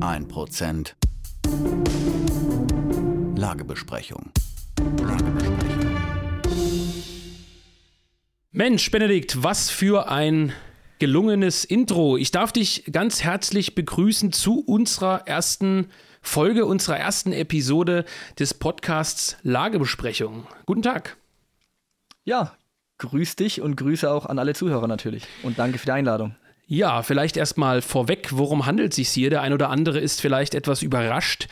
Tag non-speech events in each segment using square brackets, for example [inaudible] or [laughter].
Ein Prozent. Lagebesprechung. Lagebesprechung. Mensch, Benedikt, was für ein gelungenes Intro. Ich darf dich ganz herzlich begrüßen zu unserer ersten Folge, unserer ersten Episode des Podcasts Lagebesprechung. Guten Tag. Ja, grüß dich und Grüße auch an alle Zuhörer natürlich. Und danke für die Einladung. Ja, vielleicht erstmal vorweg, worum handelt es sich hier? Der ein oder andere ist vielleicht etwas überrascht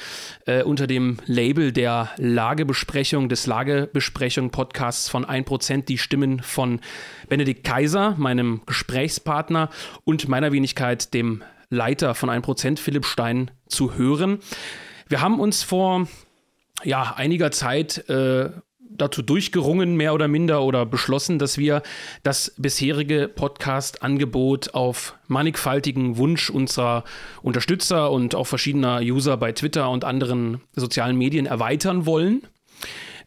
äh, unter dem Label der Lagebesprechung, des Lagebesprechung-Podcasts von 1%, die Stimmen von Benedikt Kaiser, meinem Gesprächspartner und meiner Wenigkeit, dem Leiter von 1%, Philipp Stein, zu hören. Wir haben uns vor ja, einiger Zeit äh, dazu durchgerungen, mehr oder minder, oder beschlossen, dass wir das bisherige Podcast-Angebot auf mannigfaltigen Wunsch unserer Unterstützer und auch verschiedener User bei Twitter und anderen sozialen Medien erweitern wollen.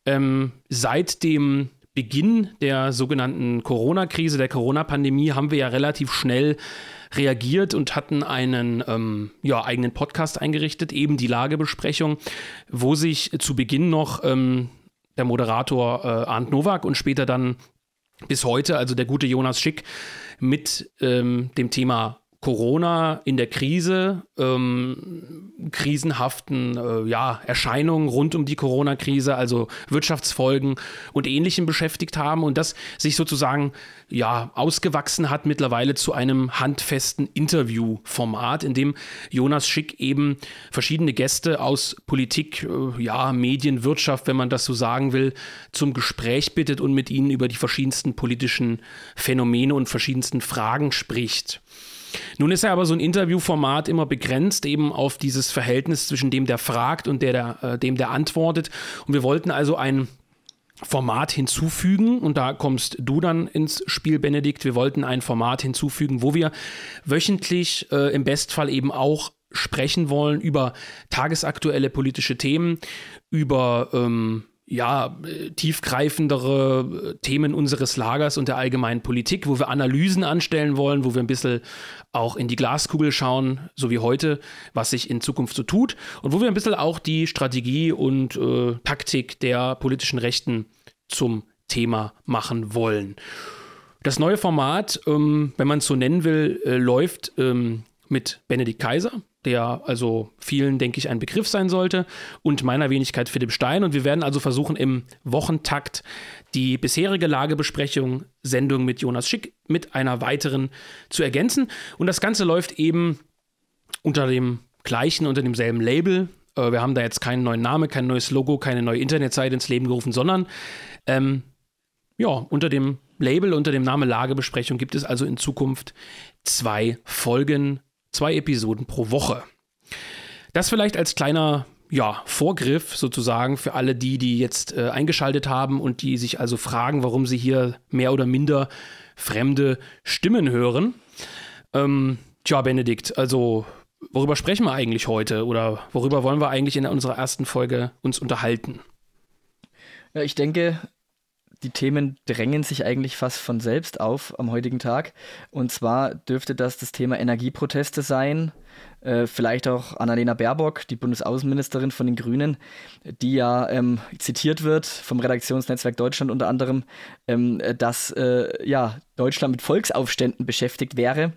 Ähm, seit dem Beginn der sogenannten Corona-Krise, der Corona-Pandemie, haben wir ja relativ schnell reagiert und hatten einen ähm, ja, eigenen Podcast eingerichtet, eben die Lagebesprechung, wo sich zu Beginn noch ähm, der Moderator äh, Arndt Nowak und später dann bis heute, also der gute Jonas Schick, mit ähm, dem Thema Corona in der Krise, ähm, krisenhaften äh, ja, Erscheinungen rund um die Corona-Krise, also Wirtschaftsfolgen und Ähnlichem beschäftigt haben und das sich sozusagen ja, ausgewachsen hat mittlerweile zu einem handfesten Interviewformat, in dem Jonas Schick eben verschiedene Gäste aus Politik, äh, ja, Medien, Wirtschaft, wenn man das so sagen will, zum Gespräch bittet und mit ihnen über die verschiedensten politischen Phänomene und verschiedensten Fragen spricht. Nun ist ja aber so ein Interviewformat immer begrenzt eben auf dieses Verhältnis zwischen dem, der fragt und der, der, äh, dem, der antwortet. Und wir wollten also ein Format hinzufügen und da kommst du dann ins Spiel, Benedikt. Wir wollten ein Format hinzufügen, wo wir wöchentlich äh, im Bestfall eben auch sprechen wollen über tagesaktuelle politische Themen, über ähm, ja, tiefgreifendere Themen unseres Lagers und der allgemeinen Politik, wo wir Analysen anstellen wollen, wo wir ein bisschen auch in die Glaskugel schauen, so wie heute, was sich in Zukunft so tut und wo wir ein bisschen auch die Strategie und äh, Taktik der politischen Rechten zum Thema machen wollen. Das neue Format, ähm, wenn man es so nennen will, äh, läuft ähm, mit Benedikt Kaiser, der also vielen, denke ich, ein Begriff sein sollte, und meiner Wenigkeit Philipp Stein. Und wir werden also versuchen, im Wochentakt die bisherige Lagebesprechung, Sendung mit Jonas Schick, mit einer weiteren zu ergänzen. Und das Ganze läuft eben unter dem gleichen, unter demselben Label. Äh, wir haben da jetzt keinen neuen Namen, kein neues Logo, keine neue Internetseite ins Leben gerufen, sondern ähm, ja, unter dem Label, unter dem Namen Lagebesprechung gibt es also in Zukunft zwei Folgen zwei Episoden pro Woche. Das vielleicht als kleiner ja, Vorgriff sozusagen für alle die, die jetzt äh, eingeschaltet haben und die sich also fragen, warum sie hier mehr oder minder fremde Stimmen hören. Ähm, tja, Benedikt, also worüber sprechen wir eigentlich heute oder worüber wollen wir eigentlich in unserer ersten Folge uns unterhalten? Ja, ich denke, die Themen drängen sich eigentlich fast von selbst auf am heutigen Tag. Und zwar dürfte das das Thema Energieproteste sein. Äh, vielleicht auch Annalena Baerbock, die Bundesaußenministerin von den Grünen, die ja ähm, zitiert wird vom Redaktionsnetzwerk Deutschland unter anderem, ähm, dass äh, ja, Deutschland mit Volksaufständen beschäftigt wäre.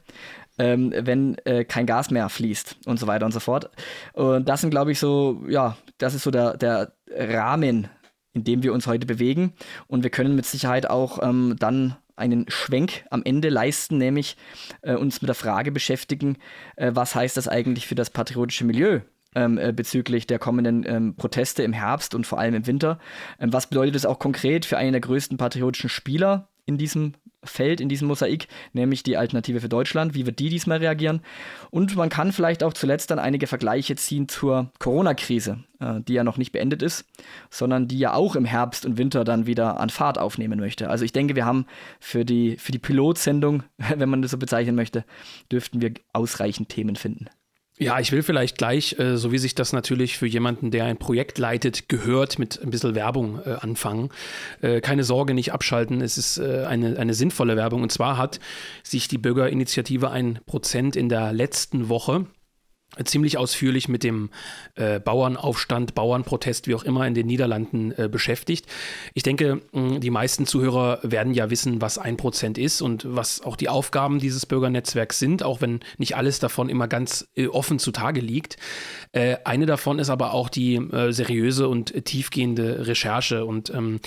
Ähm, wenn äh, kein Gas mehr fließt und so weiter und so fort. Und das sind, glaube ich, so, ja, das ist so der, der Rahmen, in dem wir uns heute bewegen. Und wir können mit Sicherheit auch ähm, dann einen Schwenk am Ende leisten, nämlich äh, uns mit der Frage beschäftigen, äh, was heißt das eigentlich für das patriotische Milieu ähm, äh, bezüglich der kommenden ähm, Proteste im Herbst und vor allem im Winter. Ähm, was bedeutet es auch konkret für einen der größten patriotischen Spieler in diesem Feld, in diesem Mosaik, nämlich die Alternative für Deutschland. Wie wird die diesmal reagieren? Und man kann vielleicht auch zuletzt dann einige Vergleiche ziehen zur Corona-Krise, äh, die ja noch nicht beendet ist, sondern die ja auch im Herbst und Winter dann wieder an Fahrt aufnehmen möchte. Also ich denke, wir haben für die, für die Pilotsendung, [laughs] wenn man das so bezeichnen möchte, dürften wir ausreichend Themen finden. Ja, ich will vielleicht gleich, äh, so wie sich das natürlich für jemanden, der ein Projekt leitet, gehört, mit ein bisschen Werbung äh, anfangen. Äh, keine Sorge, nicht abschalten. Es ist äh, eine, eine sinnvolle Werbung. Und zwar hat sich die Bürgerinitiative ein Prozent in der letzten Woche ziemlich ausführlich mit dem äh, Bauernaufstand, Bauernprotest, wie auch immer in den Niederlanden äh, beschäftigt. Ich denke, mh, die meisten Zuhörer werden ja wissen, was ein Prozent ist und was auch die Aufgaben dieses Bürgernetzwerks sind, auch wenn nicht alles davon immer ganz äh, offen zutage liegt. Äh, eine davon ist aber auch die äh, seriöse und tiefgehende Recherche. Und ähm,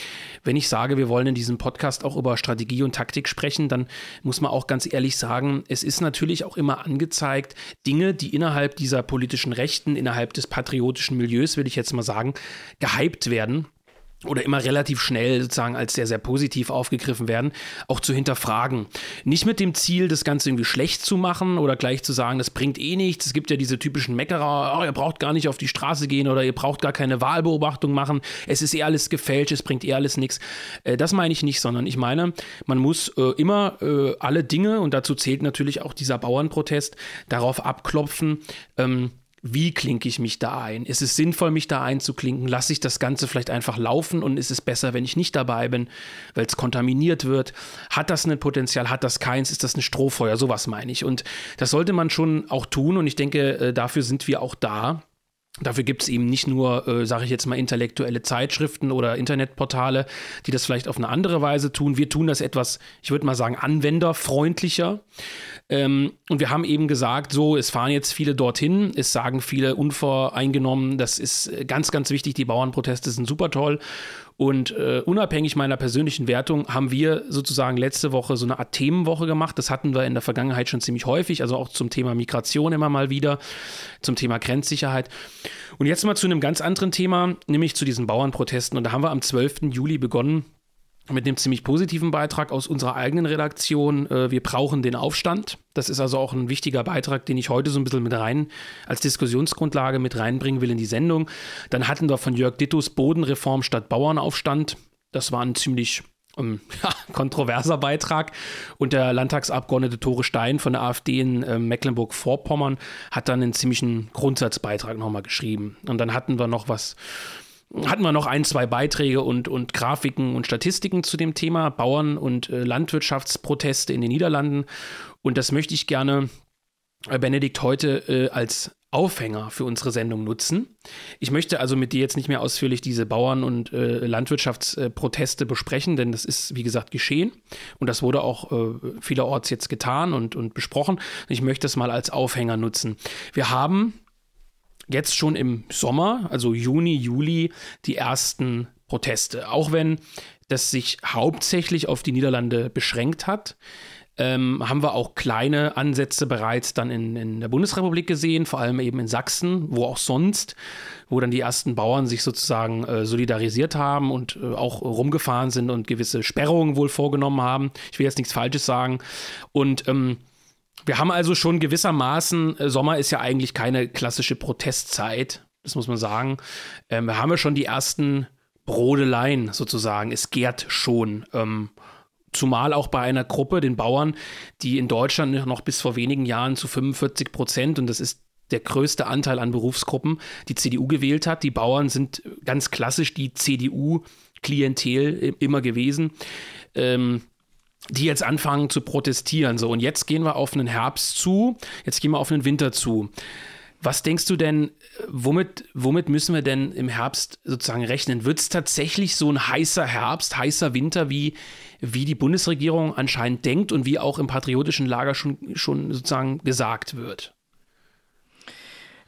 wenn ich sage, wir wollen in diesem Podcast auch über Strategie und Taktik sprechen, dann muss man auch ganz ehrlich sagen, es ist natürlich auch immer angezeigt, Dinge, die innerhalb dieser politischen Rechten, innerhalb des patriotischen Milieus, will ich jetzt mal sagen, gehypt werden oder immer relativ schnell sozusagen als sehr, sehr positiv aufgegriffen werden, auch zu hinterfragen. Nicht mit dem Ziel, das Ganze irgendwie schlecht zu machen oder gleich zu sagen, das bringt eh nichts. Es gibt ja diese typischen Meckerer, oh, ihr braucht gar nicht auf die Straße gehen oder ihr braucht gar keine Wahlbeobachtung machen. Es ist eh alles gefälscht, es bringt eh alles nichts. Äh, das meine ich nicht, sondern ich meine, man muss äh, immer äh, alle Dinge, und dazu zählt natürlich auch dieser Bauernprotest, darauf abklopfen, ähm, wie klinke ich mich da ein? Ist es sinnvoll, mich da einzuklinken? Lasse ich das Ganze vielleicht einfach laufen und ist es besser, wenn ich nicht dabei bin, weil es kontaminiert wird? Hat das ein Potenzial? Hat das keins? Ist das ein Strohfeuer? Sowas meine ich. Und das sollte man schon auch tun und ich denke, äh, dafür sind wir auch da. Dafür gibt es eben nicht nur, äh, sage ich jetzt mal, intellektuelle Zeitschriften oder Internetportale, die das vielleicht auf eine andere Weise tun. Wir tun das etwas, ich würde mal sagen, anwenderfreundlicher. Ähm, und wir haben eben gesagt, so, es fahren jetzt viele dorthin, es sagen viele unvoreingenommen, das ist ganz, ganz wichtig, die Bauernproteste sind super toll. Und äh, unabhängig meiner persönlichen Wertung haben wir sozusagen letzte Woche so eine Art Themenwoche gemacht. Das hatten wir in der Vergangenheit schon ziemlich häufig, also auch zum Thema Migration immer mal wieder, zum Thema Grenzsicherheit. Und jetzt mal zu einem ganz anderen Thema, nämlich zu diesen Bauernprotesten. Und da haben wir am 12. Juli begonnen mit einem ziemlich positiven Beitrag aus unserer eigenen Redaktion. Äh, wir brauchen den Aufstand. Das ist also auch ein wichtiger Beitrag, den ich heute so ein bisschen mit rein als Diskussionsgrundlage mit reinbringen will in die Sendung. Dann hatten wir von Jörg Dittus Bodenreform statt Bauernaufstand. Das war ein ziemlich ähm, [laughs] ja, kontroverser Beitrag. Und der Landtagsabgeordnete Tore Stein von der AfD in äh, Mecklenburg-Vorpommern hat dann einen ziemlichen Grundsatzbeitrag nochmal geschrieben. Und dann hatten wir noch was hatten wir noch ein, zwei Beiträge und, und Grafiken und Statistiken zu dem Thema Bauern- und äh, Landwirtschaftsproteste in den Niederlanden. Und das möchte ich gerne, äh, Benedikt, heute äh, als Aufhänger für unsere Sendung nutzen. Ich möchte also mit dir jetzt nicht mehr ausführlich diese Bauern- und äh, Landwirtschaftsproteste besprechen, denn das ist, wie gesagt, geschehen. Und das wurde auch äh, vielerorts jetzt getan und, und besprochen. Ich möchte es mal als Aufhänger nutzen. Wir haben jetzt schon im Sommer, also Juni, Juli, die ersten Proteste. Auch wenn das sich hauptsächlich auf die Niederlande beschränkt hat, ähm, haben wir auch kleine Ansätze bereits dann in, in der Bundesrepublik gesehen, vor allem eben in Sachsen, wo auch sonst, wo dann die ersten Bauern sich sozusagen äh, solidarisiert haben und äh, auch rumgefahren sind und gewisse Sperrungen wohl vorgenommen haben. Ich will jetzt nichts Falsches sagen. Und ähm, wir haben also schon gewissermaßen, äh, Sommer ist ja eigentlich keine klassische Protestzeit, das muss man sagen. Ähm, wir haben ja schon die ersten Brodeleien sozusagen. Es gärt schon. Ähm, zumal auch bei einer Gruppe, den Bauern, die in Deutschland noch bis vor wenigen Jahren zu 45 Prozent, und das ist der größte Anteil an Berufsgruppen, die CDU gewählt hat. Die Bauern sind ganz klassisch die CDU-Klientel immer gewesen. Ähm, die jetzt anfangen zu protestieren. So, und jetzt gehen wir auf einen Herbst zu, jetzt gehen wir auf einen Winter zu. Was denkst du denn, womit, womit müssen wir denn im Herbst sozusagen rechnen? Wird es tatsächlich so ein heißer Herbst, heißer Winter, wie, wie die Bundesregierung anscheinend denkt und wie auch im patriotischen Lager schon, schon sozusagen gesagt wird?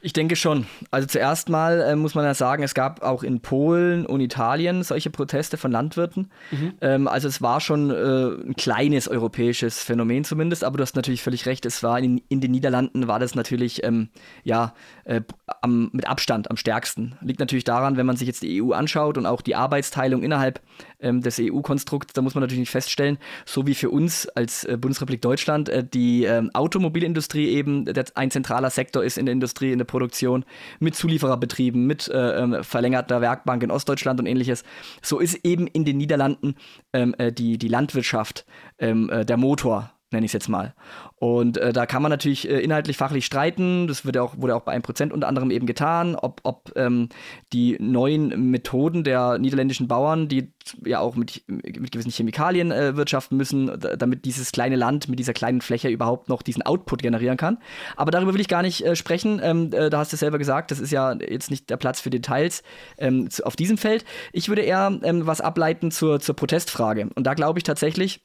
Ich denke schon. Also zuerst mal äh, muss man ja sagen, es gab auch in Polen und Italien solche Proteste von Landwirten. Mhm. Ähm, also es war schon äh, ein kleines europäisches Phänomen zumindest, aber du hast natürlich völlig recht, es war in, in den Niederlanden war das natürlich ähm, ja, äh, am, mit Abstand am stärksten. Liegt natürlich daran, wenn man sich jetzt die EU anschaut und auch die Arbeitsteilung innerhalb ähm, des EU-Konstrukts, da muss man natürlich feststellen, so wie für uns als äh, Bundesrepublik Deutschland äh, die ähm, Automobilindustrie eben der, ein zentraler Sektor ist in der Industrie, in der Produktion, mit Zuliefererbetrieben, mit äh, ähm, verlängerter Werkbank in Ostdeutschland und ähnliches. So ist eben in den Niederlanden ähm, äh, die, die Landwirtschaft ähm, äh, der Motor nenne ich es jetzt mal. Und äh, da kann man natürlich äh, inhaltlich fachlich streiten. Das wird auch, wurde auch bei 1% unter anderem eben getan, ob, ob ähm, die neuen Methoden der niederländischen Bauern, die ja auch mit, mit gewissen Chemikalien äh, wirtschaften müssen, damit dieses kleine Land mit dieser kleinen Fläche überhaupt noch diesen Output generieren kann. Aber darüber will ich gar nicht äh, sprechen. Ähm, äh, da hast du selber gesagt, das ist ja jetzt nicht der Platz für Details ähm, zu, auf diesem Feld. Ich würde eher ähm, was ableiten zur, zur Protestfrage. Und da glaube ich tatsächlich,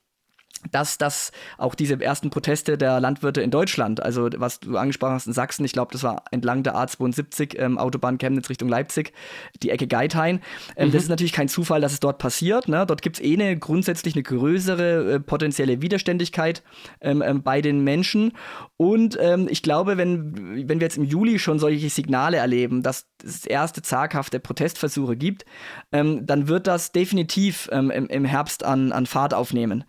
dass das auch diese ersten Proteste der Landwirte in Deutschland, also was du angesprochen hast in Sachsen, ich glaube, das war entlang der A72, ähm, Autobahn Chemnitz Richtung Leipzig, die Ecke Geithain. Ähm, mhm. Das ist natürlich kein Zufall, dass es dort passiert. Ne? Dort gibt es eh eine grundsätzlich eine größere äh, potenzielle Widerständigkeit ähm, ähm bei den Menschen. Und ähm, ich glaube, wenn, wenn wir jetzt im Juli schon solche Signale erleben, dass es erste zaghafte Protestversuche gibt, ähm, dann wird das definitiv im, im Herbst an, an Fahrt aufnehmen.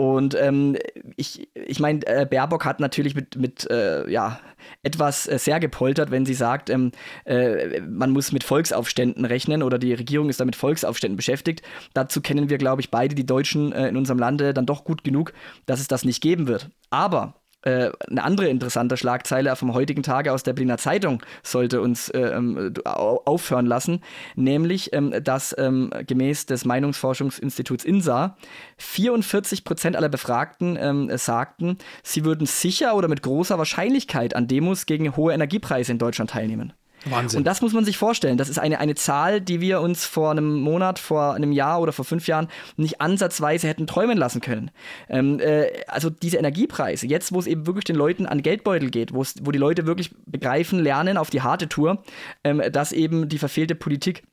Und ähm, ich, ich meine, äh, Baerbock hat natürlich mit, mit äh, ja, etwas äh, sehr gepoltert, wenn sie sagt, ähm, äh, man muss mit Volksaufständen rechnen oder die Regierung ist da mit Volksaufständen beschäftigt. Dazu kennen wir, glaube ich, beide die Deutschen äh, in unserem Lande dann doch gut genug, dass es das nicht geben wird. Aber äh, eine andere interessante Schlagzeile vom heutigen Tage aus der Berliner Zeitung sollte uns äh, ähm, aufhören lassen, nämlich, ähm, dass ähm, gemäß des Meinungsforschungsinstituts INSA 44 Prozent aller Befragten ähm, sagten, sie würden sicher oder mit großer Wahrscheinlichkeit an Demos gegen hohe Energiepreise in Deutschland teilnehmen. Wahnsinn. Und das muss man sich vorstellen. Das ist eine, eine Zahl, die wir uns vor einem Monat, vor einem Jahr oder vor fünf Jahren nicht ansatzweise hätten träumen lassen können. Ähm, äh, also diese Energiepreise, jetzt wo es eben wirklich den Leuten an Geldbeutel geht, wo die Leute wirklich begreifen, lernen auf die harte Tour, ähm, dass eben die verfehlte Politik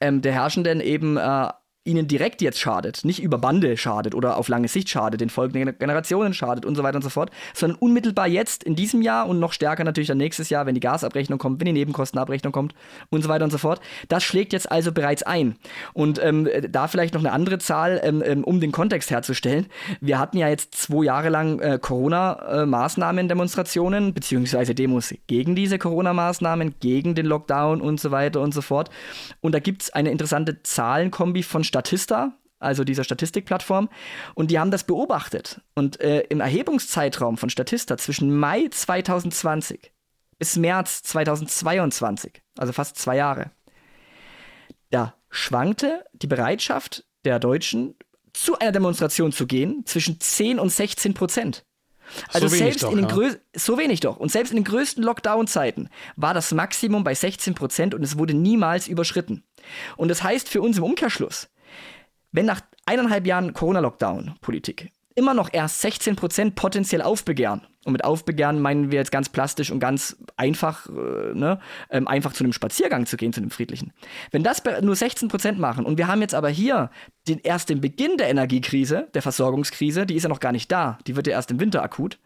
ähm, der Herrschenden eben äh, ihnen direkt jetzt schadet, nicht über Bande schadet oder auf lange Sicht schadet, den folgenden Generationen schadet und so weiter und so fort, sondern unmittelbar jetzt in diesem Jahr und noch stärker natürlich dann nächstes Jahr, wenn die Gasabrechnung kommt, wenn die Nebenkostenabrechnung kommt und so weiter und so fort. Das schlägt jetzt also bereits ein. Und ähm, da vielleicht noch eine andere Zahl, ähm, ähm um den Kontext herzustellen. Wir hatten ja jetzt zwei Jahre lang äh, Corona-Maßnahmen, Demonstrationen, beziehungsweise Demos gegen diese Corona-Maßnahmen, gegen den Lockdown und so weiter und so fort. Und da gibt es eine interessante Zahlenkombi von Statista, also dieser Statistikplattform, und die haben das beobachtet. Und äh, im Erhebungszeitraum von Statista zwischen Mai 2020 bis März 2022, also fast zwei Jahre, da schwankte die Bereitschaft der Deutschen, zu einer Demonstration zu gehen, zwischen 10 und 16 Prozent. Also so selbst doch, in den ja. so wenig doch. Und selbst in den größten Lockdown-Zeiten war das Maximum bei 16 Prozent und es wurde niemals überschritten. Und das heißt für uns im Umkehrschluss, wenn nach eineinhalb Jahren Corona-Lockdown-Politik immer noch erst 16 Prozent potenziell aufbegehren, und mit aufbegehren meinen wir jetzt ganz plastisch und ganz einfach, äh, ne, ähm, einfach zu einem Spaziergang zu gehen, zu einem friedlichen. Wenn das nur 16 Prozent machen und wir haben jetzt aber hier den, erst den Beginn der Energiekrise, der Versorgungskrise, die ist ja noch gar nicht da, die wird ja erst im Winter akut.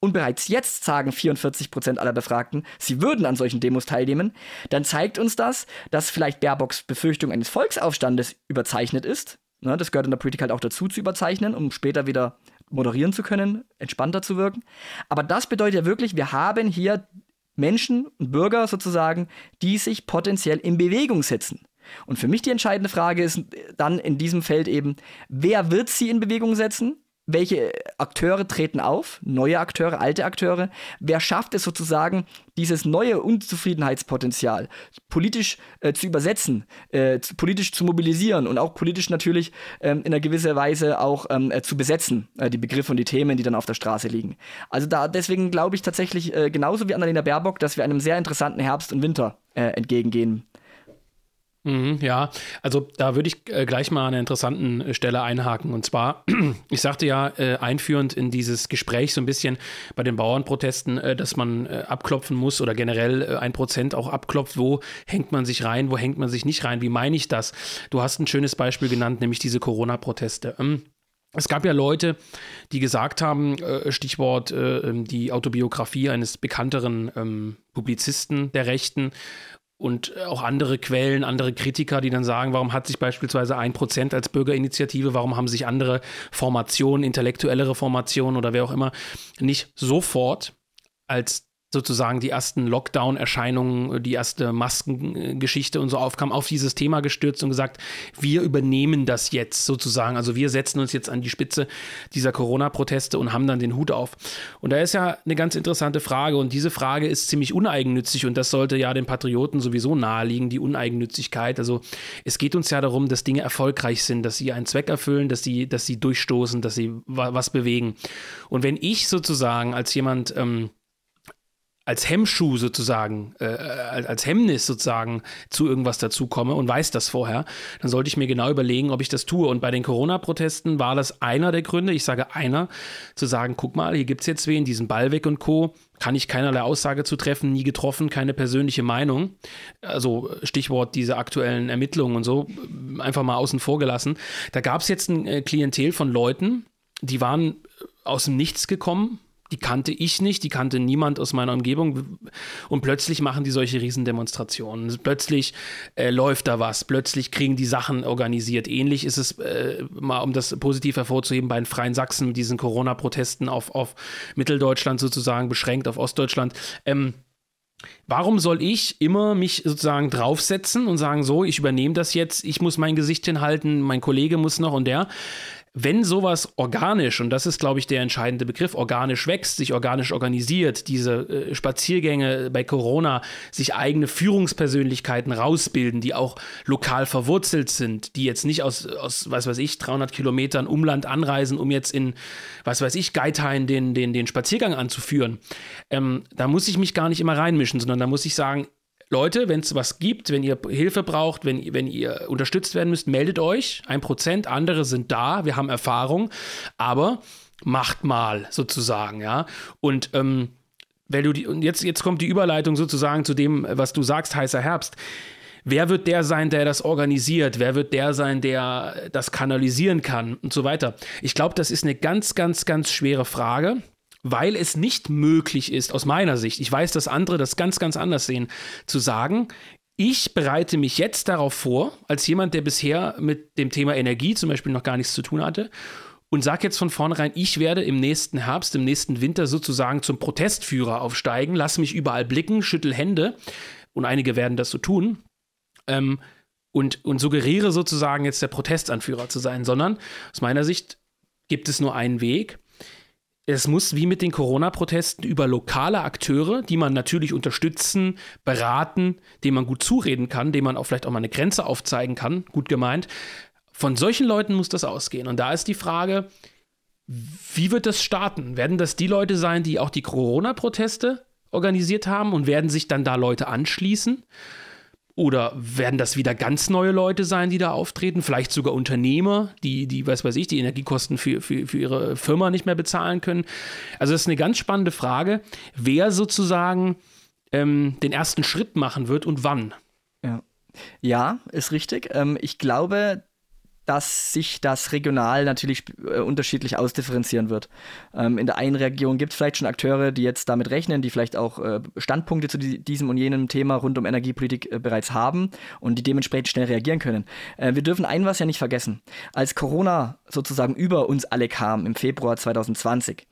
Und bereits jetzt sagen 44 Prozent aller Befragten, sie würden an solchen Demos teilnehmen, dann zeigt uns das, dass vielleicht Baerbocks Befürchtung eines Volksaufstandes überzeichnet ist, Ne, das gehört in der Politik halt auch dazu zu überzeichnen, um später wieder moderieren zu können, entspannter zu wirken. Aber das bedeutet ja wirklich, wir haben hier Menschen und Bürger sozusagen, die sich potenziell in Bewegung setzen. Und für mich die entscheidende Frage ist dann in diesem Feld eben, wer wird sie in Bewegung setzen? Welche Akteure treten auf, neue Akteure, alte Akteure, wer schafft es sozusagen, dieses neue Unzufriedenheitspotenzial politisch äh, zu übersetzen, äh, zu, politisch zu mobilisieren und auch politisch natürlich ähm, in einer gewissen Weise auch ähm, äh, zu besetzen, äh, die Begriffe und die Themen, die dann auf der Straße liegen. Also da deswegen glaube ich tatsächlich äh, genauso wie Annalena Baerbock, dass wir einem sehr interessanten Herbst und Winter äh, entgegengehen Mhm, ja, also da würde ich äh, gleich mal an einer interessanten äh, Stelle einhaken. Und zwar, [clears throat] ich sagte ja äh, einführend in dieses Gespräch so ein bisschen bei den Bauernprotesten, dass man abklopfen muss oder generell ein Prozent auch abklopft. Wo hängt man sich rein, wo hängt man sich nicht rein? Wie meine ich das? Du hast ein schönes Beispiel genannt, nämlich diese Corona-Proteste. Ähm, es gab ja Leute, die gesagt haben, Stichwort ähm, die Autobiografie eines bekannteren ähm, Publizisten der Rechten, und auch andere Quellen, andere Kritiker, die dann sagen, warum hat sich beispielsweise ein Prozent als Bürgerinitiative, warum haben sich andere Formationen, intellektuellere Formationen oder wer auch immer nicht sofort als sozusagen die ersten Lockdown-Erscheinungen, die erste Maskengeschichte und so aufkam, auf dieses Thema gestürzt und gesagt, wir übernehmen das jetzt sozusagen. Also wir setzen uns jetzt an die Spitze dieser Corona-Proteste und haben dann den Hut auf. Und da ist ja eine ganz interessante Frage und diese Frage ist ziemlich uneigennützig und das sollte ja den Patrioten sowieso naheliegen, die Uneigennützigkeit. Also es geht uns ja darum, dass Dinge erfolgreich sind, dass sie einen Zweck erfüllen, dass sie, dass sie durchstoßen, dass sie was bewegen. Und wenn ich sozusagen als jemand, ähm, als Hemmschuh sozusagen, äh, als Hemmnis sozusagen zu irgendwas dazukomme und weiß das vorher, dann sollte ich mir genau überlegen, ob ich das tue. Und bei den Corona-Protesten war das einer der Gründe, ich sage einer, zu sagen, guck mal, hier gibt es jetzt wen, diesen Ballweg und Co., kann ich keinerlei Aussage zu treffen, nie getroffen, keine persönliche Meinung. Also Stichwort diese aktuellen Ermittlungen und so, einfach mal außen vor gelassen. Da gab es jetzt ein äh, Klientel von Leuten, die waren aus dem Nichts gekommen, die kannte ich nicht, die kannte niemand aus meiner Umgebung. Und plötzlich machen die solche Riesendemonstrationen. Plötzlich äh, läuft da was, plötzlich kriegen die Sachen organisiert. Ähnlich ist es, äh, mal um das positiv hervorzuheben, bei den Freien Sachsen mit diesen Corona-Protesten auf, auf Mitteldeutschland sozusagen beschränkt, auf Ostdeutschland. Ähm, Warum soll ich immer mich sozusagen draufsetzen und sagen, so, ich übernehme das jetzt, ich muss mein Gesicht hinhalten, mein Kollege muss noch und der? Wenn sowas organisch, und das ist, glaube ich, der entscheidende Begriff, organisch wächst, sich organisch organisiert, diese äh, Spaziergänge bei Corona, sich eigene Führungspersönlichkeiten rausbilden, die auch lokal verwurzelt sind, die jetzt nicht aus, aus was weiß ich, 300 Kilometern Umland anreisen, um jetzt in, was weiß ich, Geithain den, den, den Spaziergang anzuführen. Ähm, da muss ich mich gar nicht immer reinmischen, sondern da muss ich sagen, Leute, wenn es was gibt, wenn ihr Hilfe braucht, wenn, wenn ihr unterstützt werden müsst, meldet euch. Ein Prozent, andere sind da, wir haben Erfahrung, aber macht mal sozusagen, ja. Und ähm, weil du die, und jetzt, jetzt kommt die Überleitung sozusagen zu dem, was du sagst, heißer Herbst. Wer wird der sein, der das organisiert? Wer wird der sein, der das kanalisieren kann und so weiter? Ich glaube, das ist eine ganz, ganz, ganz schwere Frage weil es nicht möglich ist, aus meiner Sicht, ich weiß, dass andere das ganz, ganz anders sehen, zu sagen, ich bereite mich jetzt darauf vor, als jemand, der bisher mit dem Thema Energie zum Beispiel noch gar nichts zu tun hatte, und sage jetzt von vornherein, ich werde im nächsten Herbst, im nächsten Winter sozusagen zum Protestführer aufsteigen, lass mich überall blicken, schüttel Hände, und einige werden das so tun, ähm, und, und suggeriere sozusagen jetzt der Protestanführer zu sein, sondern aus meiner Sicht gibt es nur einen Weg, es muss wie mit den Corona-Protesten über lokale Akteure, die man natürlich unterstützen, beraten, denen man gut zureden kann, denen man auch vielleicht auch mal eine Grenze aufzeigen kann, gut gemeint. Von solchen Leuten muss das ausgehen. Und da ist die Frage, wie wird das starten? Werden das die Leute sein, die auch die Corona-Proteste organisiert haben und werden sich dann da Leute anschließen? Oder werden das wieder ganz neue Leute sein, die da auftreten? Vielleicht sogar Unternehmer, die, die was weiß ich, die Energiekosten für, für, für ihre Firma nicht mehr bezahlen können. Also das ist eine ganz spannende Frage, wer sozusagen ähm, den ersten Schritt machen wird und wann. Ja, ja ist richtig. Ähm, ich glaube, dass sich das regional natürlich äh, unterschiedlich ausdifferenzieren wird. Ähm, in der einen Region gibt es vielleicht schon Akteure, die jetzt damit rechnen, die vielleicht auch äh, Standpunkte zu die, diesem und jenem Thema rund um Energiepolitik äh, bereits haben und die dementsprechend schnell reagieren können. Äh, wir dürfen ein was ja nicht vergessen. Als Corona sozusagen über uns alle kam im Februar 2020,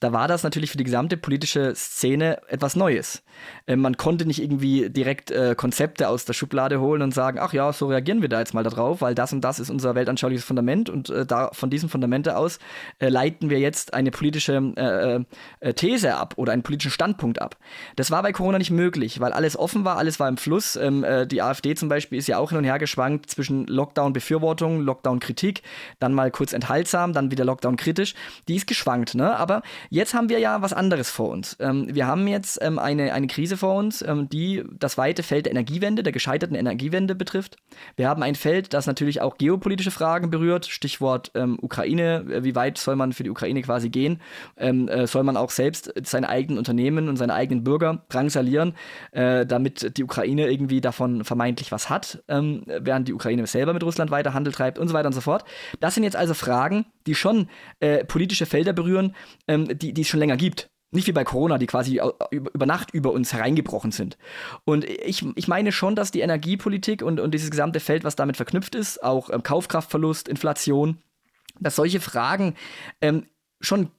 da war das natürlich für die gesamte politische Szene etwas Neues. Äh, man konnte nicht irgendwie direkt Konzepte aus der Schublade holen und sagen, ach ja, so reagieren wir da jetzt mal darauf, weil das und das ist unser weltanschauliches Fundament und äh, da, von diesem Fundamente aus äh, leiten wir jetzt eine politische äh, äh, These ab oder einen politischen Standpunkt ab. Das war bei Corona nicht möglich, weil alles offen war, alles war im Fluss. Ähm, die AfD zum Beispiel ist ja auch hin und her geschwankt zwischen Lockdown-Befürwortung, Lockdown-Kritik, dann mal kurz enthaltsam, dann wieder Lockdown-kritisch. Die ist geschwankt, ne? Aber Jetzt haben wir ja was anderes vor uns. Ähm, wir haben jetzt ähm, eine, eine Krise vor uns, ähm, die das weite Feld der Energiewende, der gescheiterten Energiewende betrifft. Wir haben ein Feld, das natürlich auch geopolitische Fragen berührt. Stichwort ähm, Ukraine. Äh, wie weit soll man für die Ukraine quasi gehen? Ähm, äh, soll man auch selbst seine eigenen Unternehmen und seine eigenen Bürger drangsalieren, äh, damit die Ukraine irgendwie davon vermeintlich was hat, ähm, während die Ukraine selber mit Russland weiter Handel treibt und so weiter und so fort. Das sind jetzt also Fragen, die schon äh, politische Felder berühren, ähm, die, die es schon länger gibt. Nicht wie bei Corona, die quasi über Nacht über uns hereingebrochen sind. Und ich, ich meine schon, dass die Energiepolitik und, und dieses gesamte Feld, was damit verknüpft ist, auch ähm, Kaufkraftverlust, Inflation, dass solche Fragen ähm, schon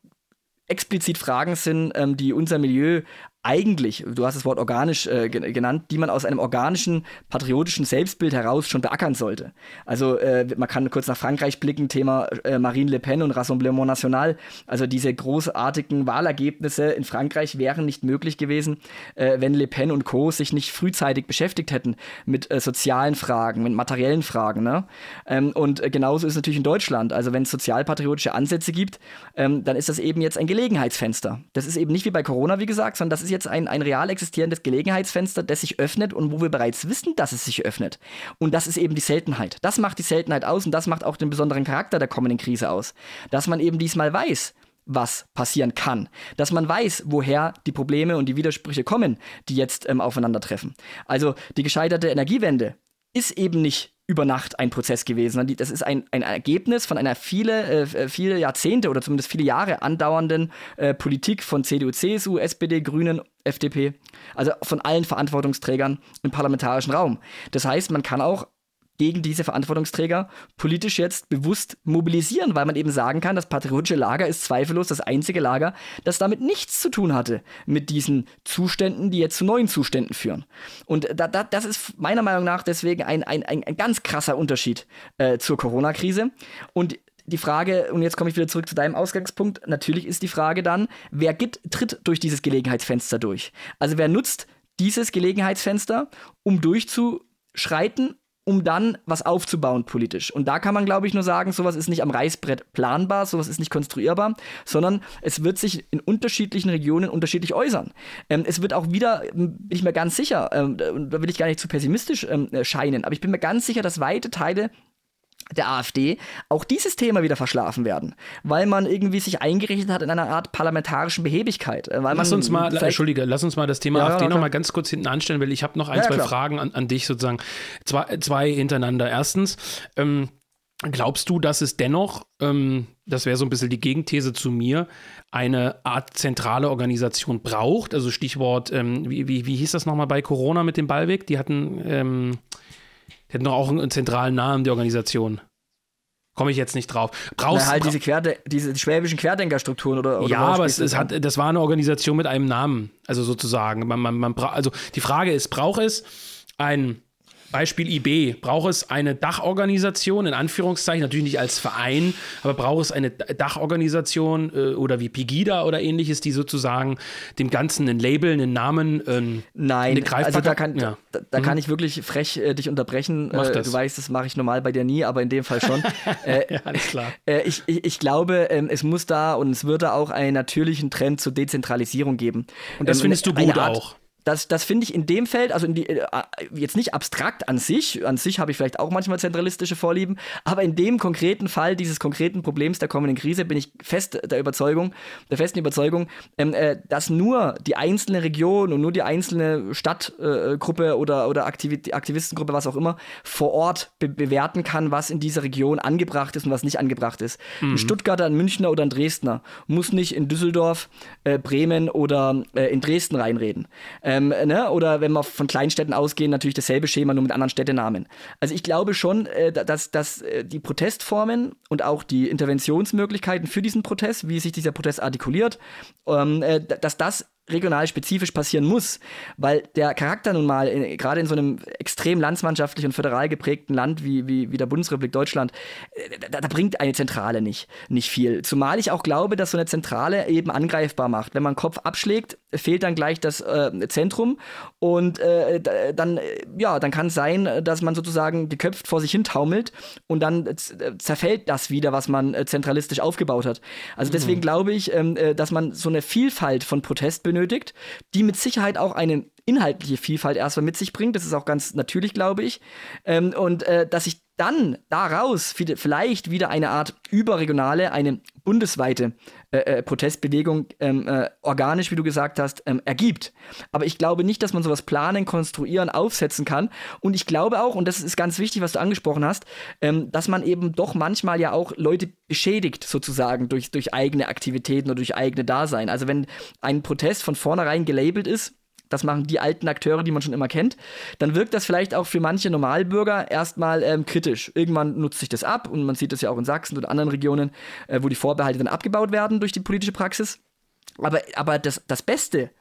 explizit Fragen sind, ähm, die unser Milieu eigentlich, du hast das Wort organisch äh, genannt, die man aus einem organischen, patriotischen Selbstbild heraus schon beackern sollte. Also äh, man kann kurz nach Frankreich blicken, Thema äh, Marine Le Pen und Rassemblement National. Also diese großartigen Wahlergebnisse in Frankreich wären nicht möglich gewesen, äh, wenn Le Pen und Co. sich nicht frühzeitig beschäftigt hätten mit äh, sozialen Fragen, mit materiellen Fragen. Ne? Ähm, und äh, genauso ist es natürlich in Deutschland. Also wenn es sozialpatriotische Ansätze gibt, ähm, dann ist das eben jetzt ein Gelegenheitsfenster. Das ist eben nicht wie bei Corona, wie gesagt, sondern das ist jetzt ein, ein real existierendes Gelegenheitsfenster, das sich öffnet und wo wir bereits wissen, dass es sich öffnet. Und das ist eben die Seltenheit. Das macht die Seltenheit aus und das macht auch den besonderen Charakter der kommenden Krise aus. Dass man eben diesmal weiß, was passieren kann. Dass man weiß, woher die Probleme und die Widersprüche kommen, die jetzt ähm, aufeinandertreffen. Also die gescheiterte Energiewende ist eben nicht über Nacht ein Prozess gewesen. Das ist ein, ein Ergebnis von einer viele, äh, viele Jahrzehnte oder zumindest viele Jahre andauernden äh, Politik von CDU, CSU, SPD, Grünen, FDP, also von allen Verantwortungsträgern im parlamentarischen Raum. Das heißt, man kann auch gegen diese Verantwortungsträger politisch jetzt bewusst mobilisieren, weil man eben sagen kann, das patriotische Lager ist zweifellos das einzige Lager, das damit nichts zu tun hatte mit diesen Zuständen, die jetzt zu neuen Zuständen führen. Und da, da, das ist meiner Meinung nach deswegen ein, ein, ein, ganz krasser Unterschied äh, zur Corona-Krise. Und die Frage, und jetzt komme ich wieder zurück zu deinem Ausgangspunkt, natürlich ist die Frage dann, wer geht, tritt durch dieses Gelegenheitsfenster durch? Also wer nutzt dieses Gelegenheitsfenster, um durchzuschreiten um dann was aufzubauen politisch. Und da kann man, glaube ich, nur sagen, sowas ist nicht am Reißbrett planbar, sowas ist nicht konstruierbar, sondern es wird sich in unterschiedlichen Regionen unterschiedlich äußern. Ähm, es wird auch wieder, bin ich mir ganz sicher, ähm, da will ich gar nicht zu pessimistisch ähm, scheinen, aber ich bin mir ganz sicher, dass weite Teile der AfD auch dieses Thema wieder verschlafen werden, weil man irgendwie sich eingerichtet hat in einer Art parlamentarischen Behebigkeit. Äh, lass uns mal, Entschuldige, lass uns mal das Thema ja, AfD ja, noch mal ganz kurz hinten anstellen, weil ich habe noch ein, ja, zwei klar. Fragen an, an, dich sozusagen, zwei, zwei hintereinander. Erstens, ähm, glaubst du, dass es dennoch, ähm, das wäre so ein bisschen die Gegenthese zu mir, eine Art zentrale Organisation braucht? Also Stichwort, ähm, wie, wie, wie hieß das nochmal bei Corona mit dem Ballweg? Die hatten ähm, die hätten doch auch einen zentralen Namen, die Organisation. Komme ich jetzt nicht drauf. Brauchst, Na, halt diese, Querde, diese schwäbischen Querdenkerstrukturen oder, oder Ja, aber es, es hat, das war eine Organisation mit einem Namen. Also sozusagen. Man, man, man, also die Frage ist, braucht es ein Beispiel IB, braucht es eine Dachorganisation, in Anführungszeichen, natürlich nicht als Verein, aber braucht es eine Dachorganisation äh, oder wie Pegida oder ähnliches, die sozusagen dem Ganzen einen Label, einen Namen, ähm, Nein, eine also da kann, ja. da, da mhm. kann ich wirklich frech äh, dich unterbrechen. Äh, du weißt, das mache ich normal bei dir nie, aber in dem Fall schon. [laughs] Äh, ja, alles klar. Äh, ich, ich, ich, glaube, ähm, es muss da und es wird da auch einen natürlichen Trend zur Dezentralisierung geben. Und das ähm, findest du gut Art, auch? Das, das finde ich in dem Feld, also die, äh, jetzt nicht abstrakt an sich, an sich habe ich vielleicht auch manchmal zentralistische Vorlieben, aber in dem konkreten Fall dieses konkreten Problems der kommenden Krise bin ich fest der Überzeugung, der festen Überzeugung, ähm, äh, dass nur die einzelne Region und nur die einzelne Stadtgruppe äh, oder, oder Aktiv Aktivistengruppe, was auch immer, vor Ort be bewerten kann, was in dieser Region angebracht ist und was nicht angebracht ist. Mhm. Ein Stuttgarter, ein Münchner oder ein Dresdner muss nicht in Düsseldorf, äh, Bremen oder äh, in Dresden reinreden. Äh, ähm, ne? Oder wenn wir von Kleinstädten ausgehen, natürlich dasselbe Schema, nur mit anderen Städtenamen. Also ich glaube schon, äh, dass, dass äh, die Protestformen und auch die Interventionsmöglichkeiten für diesen Protest, wie sich dieser Protest artikuliert, ähm, äh, dass das regional spezifisch passieren muss, weil der Charakter nun mal, äh, gerade in so einem extrem landsmannschaftlich und föderal geprägten Land wie, wie, wie der Bundesrepublik Deutschland, äh, da, da, bringt eine Zentrale nicht, nicht viel. Zumal ich auch glaube, dass so eine Zentrale eben angreifbar macht. Wenn man Kopf abschlägt, fehlt dann gleich das äh, Zentrum und äh, dann, äh, ja, dann kann es sein, dass man sozusagen geköpft vor sich hin taumelt und dann zerfällt das wieder, was man zentralistisch aufgebaut hat. Also deswegen mhm. glaube ich, ähm, dass man so eine Vielfalt von Protest benötigt benötigt, die mit Sicherheit auch eine inhaltliche Vielfalt erstmal mit sich bringt. Das ist auch ganz natürlich, glaube ich. Ähm, und äh, dass sich dann daraus vielleicht wieder eine Art überregionale, eine bundesweite äh, äh, Protestbewegung ähm, äh, organisch, wie du gesagt hast, ähm, ergibt. Aber ich glaube nicht, dass man sowas planen, konstruieren, aufsetzen kann. Und ich glaube auch, und das ist ganz wichtig, was du angesprochen hast, ähm, dass man eben doch manchmal ja auch Leute beschädigt, sozusagen, durch, durch eigene Aktivitäten oder durch eigene Dasein. Also wenn ein Protest von vornherein gelabelt ist, das machen die alten Akteure, die man schon immer kennt, dann wirkt das vielleicht auch für manche Normalbürger erstmal ähm, kritisch. Irgendwann nutzt sich das ab und man sieht das ja auch in Sachsen oder anderen Regionen, äh, wo die Vorbehalte dann abgebaut werden durch die politische Praxis. Aber, aber das, das Beste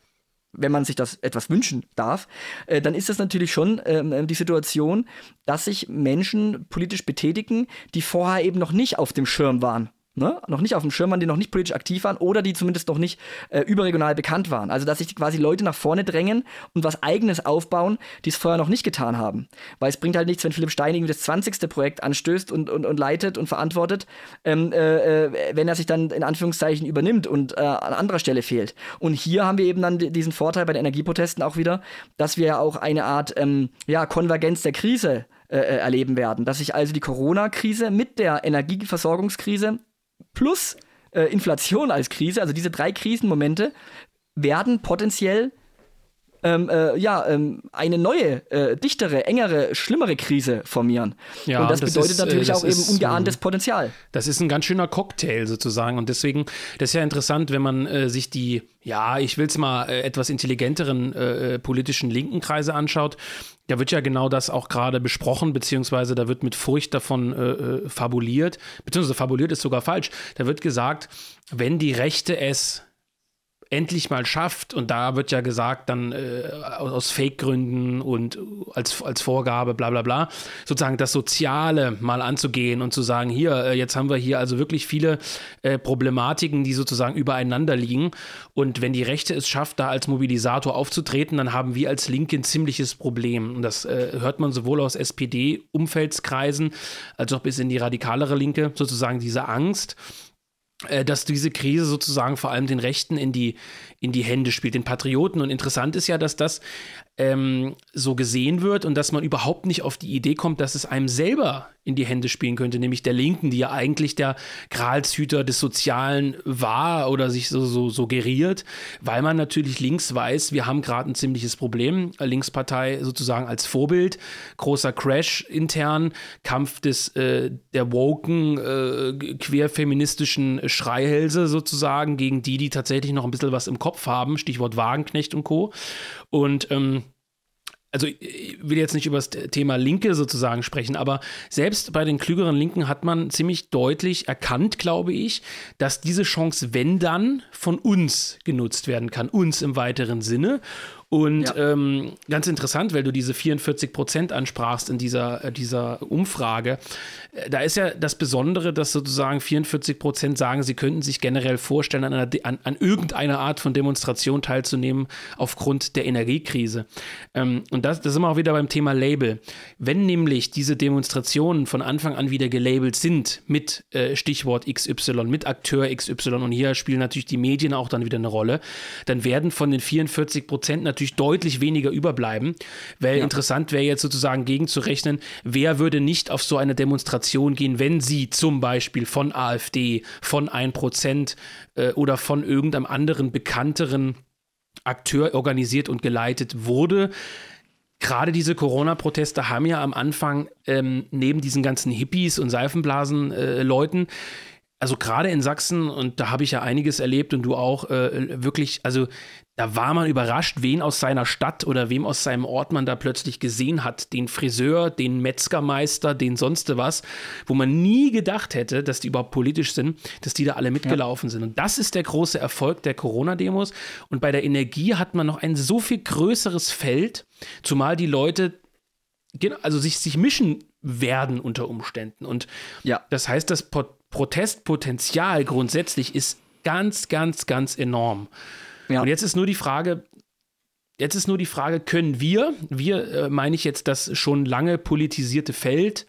wenn man sich das etwas wünschen darf, äh, dann ist das natürlich schon ähm, die Situation, dass sich Menschen politisch betätigen, die vorher eben noch nicht auf dem Schirm waren ne, noch nicht auf dem Schirm waren, die noch nicht politisch aktiv waren oder die zumindest noch nicht äh, überregional bekannt waren. Also dass sich quasi Leute nach vorne drängen und was Eigenes aufbauen, die es vorher noch nicht getan haben. Weil es bringt halt nichts, wenn Philipp Stein irgendwie das 20. Projekt anstößt und, und, und leitet und verantwortet, ähm, äh, äh, wenn er sich dann in Anführungszeichen übernimmt und äh, an anderer Stelle fehlt. Und hier haben wir eben dann diesen Vorteil bei den Energieprotesten auch wieder, dass wir ja auch eine Art ähm, ja, Konvergenz der Krise äh, äh, erleben werden. Dass sich also die Corona-Krise mit der Energieversorgungskrise plus äh, Inflation als Krise, also diese drei Krisenmomente, werden potenziell ähm, äh, ja, ähm, eine neue, äh, dichtere, engere, schlimmere Krise formieren. Ja, und das, das bedeutet ist, äh, natürlich auch ist, eben ungeahntes ähm, Potenzial. Das ist ein ganz schöner Cocktail sozusagen. Und deswegen, das ist ja interessant, wenn man äh, sich die, ja, ich will es mal äh, etwas intelligenteren äh, politischen linken Kreise anschaut. Da wird ja genau das auch gerade besprochen, beziehungsweise da wird mit Furcht davon äh, fabuliert, beziehungsweise fabuliert ist sogar falsch. Da wird gesagt, wenn die Rechte es endlich mal schafft, und da wird ja gesagt, dann äh, aus Fake-Gründen und als, als Vorgabe, bla bla bla, sozusagen das Soziale mal anzugehen und zu sagen, hier, äh, jetzt haben wir hier also wirklich viele äh, Problematiken, die sozusagen übereinander liegen. Und wenn die Rechte es schafft, da als Mobilisator aufzutreten, dann haben wir als Linke ein ziemliches Problem. Und das äh, hört man sowohl aus SPD-Umfeldskreisen als auch bis in die radikalere Linke, sozusagen diese Angst dass diese Krise sozusagen vor allem den Rechten in die, in die Hände spielt, den Patrioten. Und interessant ist ja, dass das ähm, so gesehen wird und dass man überhaupt nicht auf die Idee kommt, dass es einem selber in die Hände spielen könnte, nämlich der Linken, die ja eigentlich der Gralshüter des Sozialen war oder sich so, so suggeriert, weil man natürlich links weiß, wir haben gerade ein ziemliches Problem. Linkspartei sozusagen als Vorbild, großer Crash intern, Kampf des äh, der woken, äh, queerfeministischen Schreihälse sozusagen gegen die, die tatsächlich noch ein bisschen was im Kopf haben, Stichwort Wagenknecht und Co. Und ähm, also ich will jetzt nicht über das Thema Linke sozusagen sprechen, aber selbst bei den klügeren Linken hat man ziemlich deutlich erkannt, glaube ich, dass diese Chance, wenn dann, von uns genutzt werden kann, uns im weiteren Sinne. Und ja. ähm, ganz interessant, weil du diese 44 Prozent ansprachst in dieser, äh, dieser Umfrage. Äh, da ist ja das Besondere, dass sozusagen 44 Prozent sagen, sie könnten sich generell vorstellen, an, einer, an, an, irgendeiner Art von Demonstration teilzunehmen aufgrund der Energiekrise. Ähm, und das, das sind wir auch wieder beim Thema Label. Wenn nämlich diese Demonstrationen von Anfang an wieder gelabelt sind mit äh, Stichwort XY, mit Akteur XY, und hier spielen natürlich die Medien auch dann wieder eine Rolle, dann werden von den 44 Prozent natürlich natürlich deutlich weniger überbleiben, weil ja. interessant wäre jetzt sozusagen gegenzurechnen, wer würde nicht auf so eine Demonstration gehen, wenn sie zum Beispiel von AfD, von 1% äh, oder von irgendeinem anderen bekannteren Akteur organisiert und geleitet wurde gerade diese Corona-Proteste haben ja am Anfang ähm, neben diesen ganzen Hippies und Seifenblasen-Leuten äh, also gerade in Sachsen, und da habe ich ja einiges erlebt und du auch, äh, wirklich, also da war man überrascht, wen aus seiner Stadt oder wem aus seinem Ort man da plötzlich gesehen hat. Den Friseur, den Metzgermeister, den sonst was, wo man nie gedacht hätte, dass die überhaupt politisch sind, dass die da alle mitgelaufen ja. sind. Und das ist der große Erfolg der Corona-Demos. Und bei der Energie hat man noch ein so viel größeres Feld, zumal die Leute also sich, sich mischen werden unter Umständen. Und ja. das heißt, das Protestpotenzial grundsätzlich ist ganz, ganz, ganz enorm. Ja. Und jetzt ist nur die Frage, jetzt ist nur die Frage, können wir, wir äh, meine ich jetzt das schon lange politisierte Feld,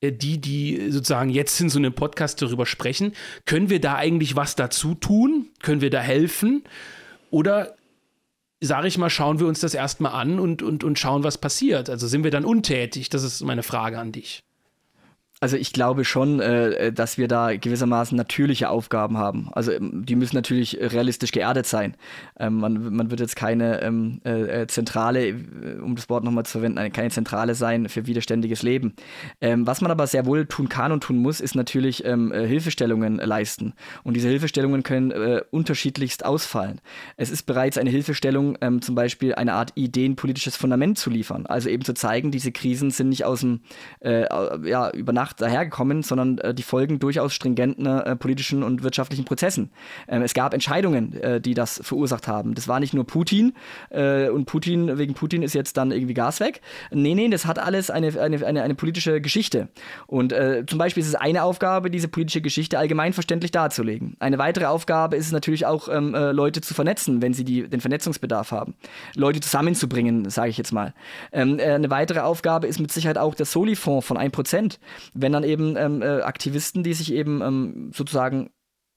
äh, die, die sozusagen jetzt in so einem Podcast darüber sprechen, können wir da eigentlich was dazu tun? Können wir da helfen? Oder sage ich mal, schauen wir uns das erstmal an und, und, und schauen, was passiert? Also sind wir dann untätig? Das ist meine Frage an dich. Also ich glaube schon, äh, dass wir da gewissermaßen natürliche Aufgaben haben. Also ähm, die müssen natürlich realistisch geerdet sein. Ähm, man, man wird jetzt keine ähm, äh, äh Zentrale, äh, um das Wort nochmal zu verwenden, keine Zentrale sein für widerständiges Leben. Ähm, was man aber sehr wohl tun kann und tun muss, ist natürlich ähm, äh, Hilfestellungen leisten. Und diese Hilfestellungen können äh, unterschiedlichst ausfallen. Es ist bereits eine Hilfestellung, ähm, zum Beispiel eine Art ideenpolitisches Fundament zu liefern. Also eben zu zeigen, diese Krisen sind nicht aus dem, ja, über Nacht gemacht dahergekommen, sondern äh, die folgen durchaus stringenten äh, politischen und wirtschaftlichen Prozessen. Ähm, es gab Entscheidungen, äh, die das verursacht haben. Das war nicht nur Putin äh, und Putin, wegen Putin ist jetzt dann irgendwie Gas weg. Nee, nee, das hat alles eine, eine, eine, eine politische Geschichte. Und äh, zum Beispiel ist es eine Aufgabe, diese politische Geschichte allgemeinverständlich darzulegen. Eine weitere Aufgabe ist es natürlich auch, ähm, äh, Leute zu vernetzen, wenn sie die, den Vernetzungsbedarf haben. Leute zusammenzubringen, sage ich jetzt mal. Ähm, eine weitere Aufgabe ist mit Sicherheit auch der Soli-Fonds von 1%. Wenn dann eben ähm, äh, Aktivisten, die sich eben ähm, sozusagen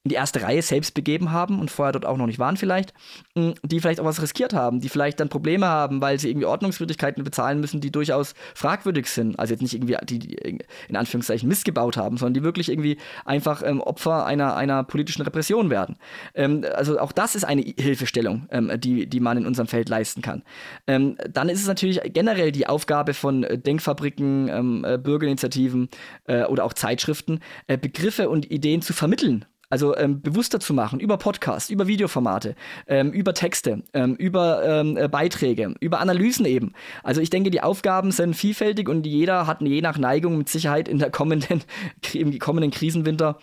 in die erste Reihe selbst begeben haben und vorher dort auch noch nicht waren vielleicht, mm, die vielleicht auch was riskiert haben, die vielleicht dann Probleme haben, weil sie irgendwie Ordnungswidrigkeiten bezahlen müssen, die durchaus fragwürdig sind. Also jetzt nicht irgendwie, die, die in Anführungszeichen Mist gebaut haben, sondern die wirklich irgendwie einfach ähm, Opfer einer, einer politischen Repression werden. Ähm, also auch das ist eine Hilfestellung, ähm, die, die man in unserem Feld leisten kann. Ähm, dann ist es natürlich generell die Aufgabe von Denkfabriken, ähm, äh, Bürgerinitiativen äh, oder auch Zeitschriften, äh, Begriffe und Ideen zu vermitteln also ähm, bewusster zu machen über Podcasts, über Videoformate, ähm, über Texte, ähm, über ähm, äh, Beiträge, über Analysen eben. Also ich denke, die Aufgaben sind vielfältig und jeder hat je nach Neigung mit Sicherheit in der kommenden, [laughs] im kommenden Krisenwinter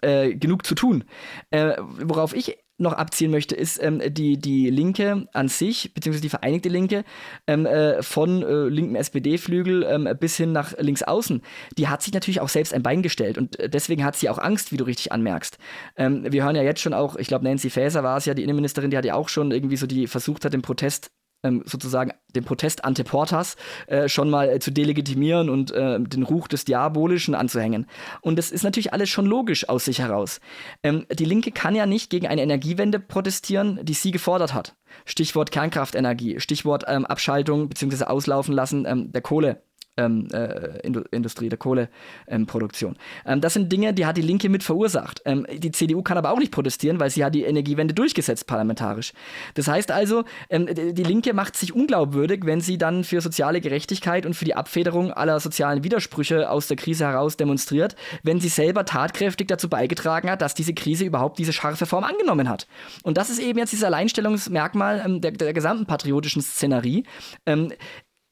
äh, genug zu tun. Äh, worauf ich noch abzielen möchte, ist ähm, die, die Linke an sich, beziehungsweise die Vereinigte Linke, ähm, äh, von äh, linken SPD-Flügel ähm, bis hin nach links außen, die hat sich natürlich auch selbst ein Bein gestellt und äh, deswegen hat sie auch Angst, wie du richtig anmerkst. Ähm, wir hören ja jetzt schon auch, ich glaube, Nancy Faeser war es ja, die Innenministerin, die hat ja auch schon irgendwie so die versucht hat, den Protest ähm, sozusagen den Protest ante Portas äh, schon mal äh, zu delegitimieren und äh, den Ruch des Diabolischen anzuhängen. Und das ist natürlich alles schon logisch aus sich heraus. Ähm, die Linke kann ja nicht gegen eine Energiewende protestieren, die sie gefordert hat. Stichwort Kernkraftenergie, Stichwort ähm, Abschaltung bzw. Auslaufen lassen ähm, der Kohle ähm, äh, Industrie, der Kohleproduktion. Ähm, das sind Dinge, die hat die Linke mit verursacht. Ähm, die CDU kann aber auch nicht protestieren, weil sie hat die Energiewende durchgesetzt parlamentarisch. Das heißt also, ähm, die Linke macht sich unglaubwürdig, wenn sie dann für soziale Gerechtigkeit und für die Abfederung aller sozialen Widersprüche aus der Krise heraus demonstriert, wenn sie selber tatkräftig dazu beigetragen hat, dass diese Krise überhaupt diese scharfe Form angenommen hat. Und das ist eben jetzt dieses Alleinstellungsmerkmal ähm, der, der gesamten patriotischen Szenerie.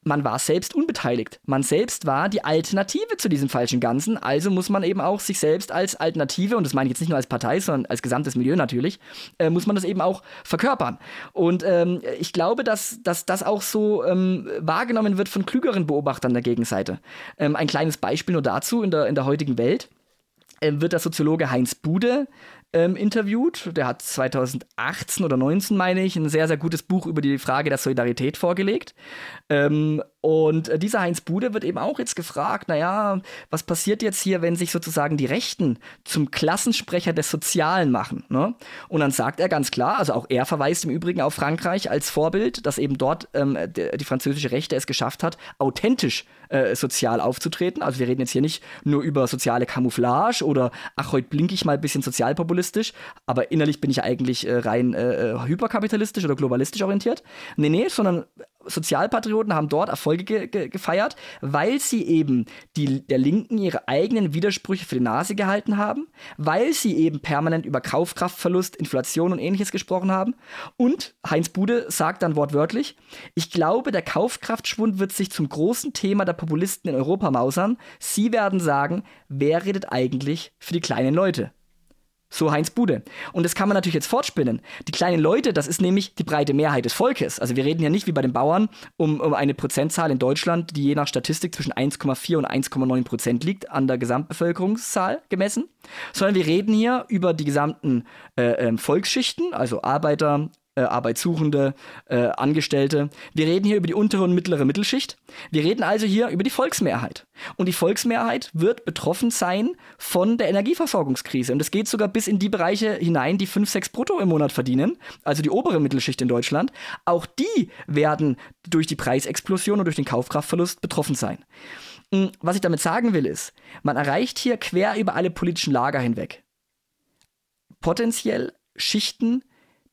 Man war selbst unbeteiligt. Man selbst war die Alternative zu diesem falschen Ganzen. Also muss man eben auch sich selbst als Alternative, und das meine ich jetzt nicht nur als Partei, sondern als gesamtes Milieu natürlich, äh, muss man das eben auch verkörpern. Und ähm, ich glaube, dass, dass das auch so ähm, wahrgenommen wird von klügeren Beobachtern der Gegenseite. Ähm, ein kleines Beispiel nur dazu in der, in der heutigen Welt ähm, wird der Soziologe Heinz Bude ähm, interviewt. Der hat 2018 oder 2019, meine ich, ein sehr, sehr gutes Buch über die Frage der Solidarität vorgelegt. Ähm, und äh, dieser Heinz Bude wird eben auch jetzt gefragt, naja, was passiert jetzt hier, wenn sich sozusagen die Rechten zum Klassensprecher des Sozialen machen? Ne? Und dann sagt er ganz klar, also auch er verweist im Übrigen auf Frankreich als Vorbild, dass eben dort ähm, die, französische Rechte es geschafft hat, authentisch äh, sozial aufzutreten. Also wir reden jetzt hier nicht nur über soziale Camouflage oder ach, heute blinke ich mal ein bisschen sozialpopulistisch, aber innerlich bin ich eigentlich äh, rein äh hyperkapitalistisch oder globalistisch orientiert. Nee, nee, sondern Sozialpatrioten haben dort Erfolge ge ge gefeiert, weil sie eben die, der Linken ihre eigenen Widersprüche für die Nase gehalten haben, weil sie eben permanent über Kaufkraftverlust, Inflation und ähnliches gesprochen haben. Und Heinz Bude sagt dann wortwörtlich, ich glaube, der Kaufkraftschwund wird sich zum großen Thema der Populisten in Europa mausern. Sie werden sagen, wer redet eigentlich für die kleinen Leute? So Heinz Bude. Und das kann man natürlich jetzt fortspinnen. Die kleinen Leute, das ist nämlich die breite Mehrheit des Volkes. Also wir reden ja nicht wie bei den Bauern um, um eine Prozentzahl in Deutschland, die je nach Statistik zwischen 1,4 und 1,9 Prozent liegt, an der Gesamtbevölkerungszahl gemessen, sondern wir reden hier über die gesamten äh, äh, Volksschichten, also Arbeiter, äh, Arbeitssuchende, äh, Angestellte. Wir reden hier über die untere und mittlere Mittelschicht. Wir reden also hier über die Volksmehrheit. Und die Volksmehrheit wird betroffen sein von der Energieversorgungskrise. Und es geht sogar bis in die Bereiche hinein, die 5, 6 brutto im Monat verdienen, also die obere Mittelschicht in Deutschland. Auch die werden durch die Preisexplosion und durch den Kaufkraftverlust betroffen sein. Hm, was ich damit sagen will, ist, man erreicht hier quer über alle politischen Lager hinweg potenziell Schichten,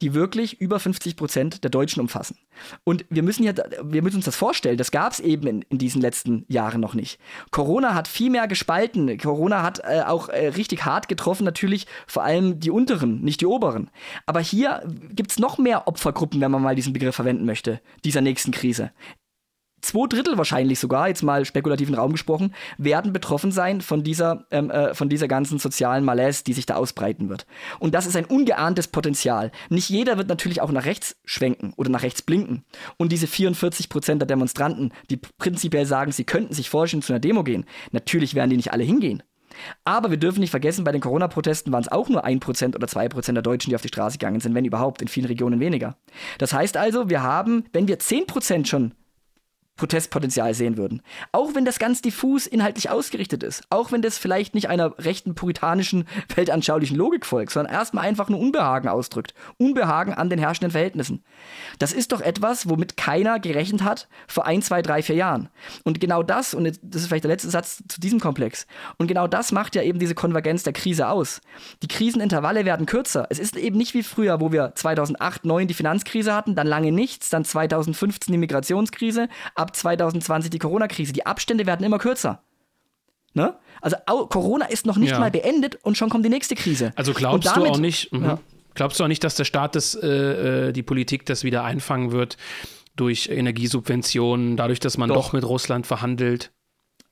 die wirklich über 50 Prozent der Deutschen umfassen. Und wir müssen, hier, wir müssen uns das vorstellen, das gab es eben in, in, diesen letzten Jahren noch nicht. Corona hat viel mehr gespalten. Corona hat äh, auch äh, richtig hart getroffen, natürlich vor allem die unteren, nicht die oberen. Aber hier gibt es noch mehr Opfergruppen, wenn man mal diesen Begriff verwenden möchte, dieser nächsten Krise zwei Drittel wahrscheinlich sogar, jetzt mal spekulativen Raum gesprochen, werden betroffen sein von dieser, ähm, äh, von dieser ganzen sozialen Malaise, die sich da ausbreiten wird. Und das ist ein ungeahntes Potenzial. Nicht jeder wird natürlich auch nach rechts schwenken oder nach rechts blinken. Und diese 44 Prozent der Demonstranten, die prinzipiell sagen, sie könnten sich vorstellen, zu einer Demo gehen, natürlich werden die nicht alle hingehen. Aber wir dürfen nicht vergessen, bei den Corona-Protesten waren es auch nur 1% oder 2% der Deutschen, die auf die Straße gegangen sind, wenn überhaupt, in vielen Regionen weniger. Das heißt also, wir haben, wenn wir 10% schon Protestpotenzial sehen würden. Auch wenn das ganz diffus inhaltlich ausgerichtet ist. Auch wenn das vielleicht nicht einer rechten puritanischen, [laughs] weltanschaulichen Logik folgt, sondern erstmal einfach nur Unbehagen ausdrückt. Unbehagen an den herrschenden Verhältnissen. Das ist doch etwas, womit keiner gerechnet hat vor ein, zwei, drei, vier Jahren. Und genau das, und das ist vielleicht der letzte Satz zu diesem Komplex, und genau das macht ja eben diese Konvergenz der Krise aus. Die Krisenintervalle werden kürzer. Es ist eben nicht wie früher, wo wir 2008, 2009 die Finanzkrise hatten, dann lange nichts, dann 2015 die Migrationskrise, ab 2020 die Corona-Krise. Die Abstände werden immer kürzer. Ne? Also Corona ist noch nicht ja. mal beendet und schon kommt die nächste Krise. Also glaubst damit, du auch nicht, mhm. ja. glaubst du auch nicht, dass der Staat das, äh, äh, die Politik das wieder einfangen wird durch Energiesubventionen, dadurch, dass man doch, doch mit Russland verhandelt?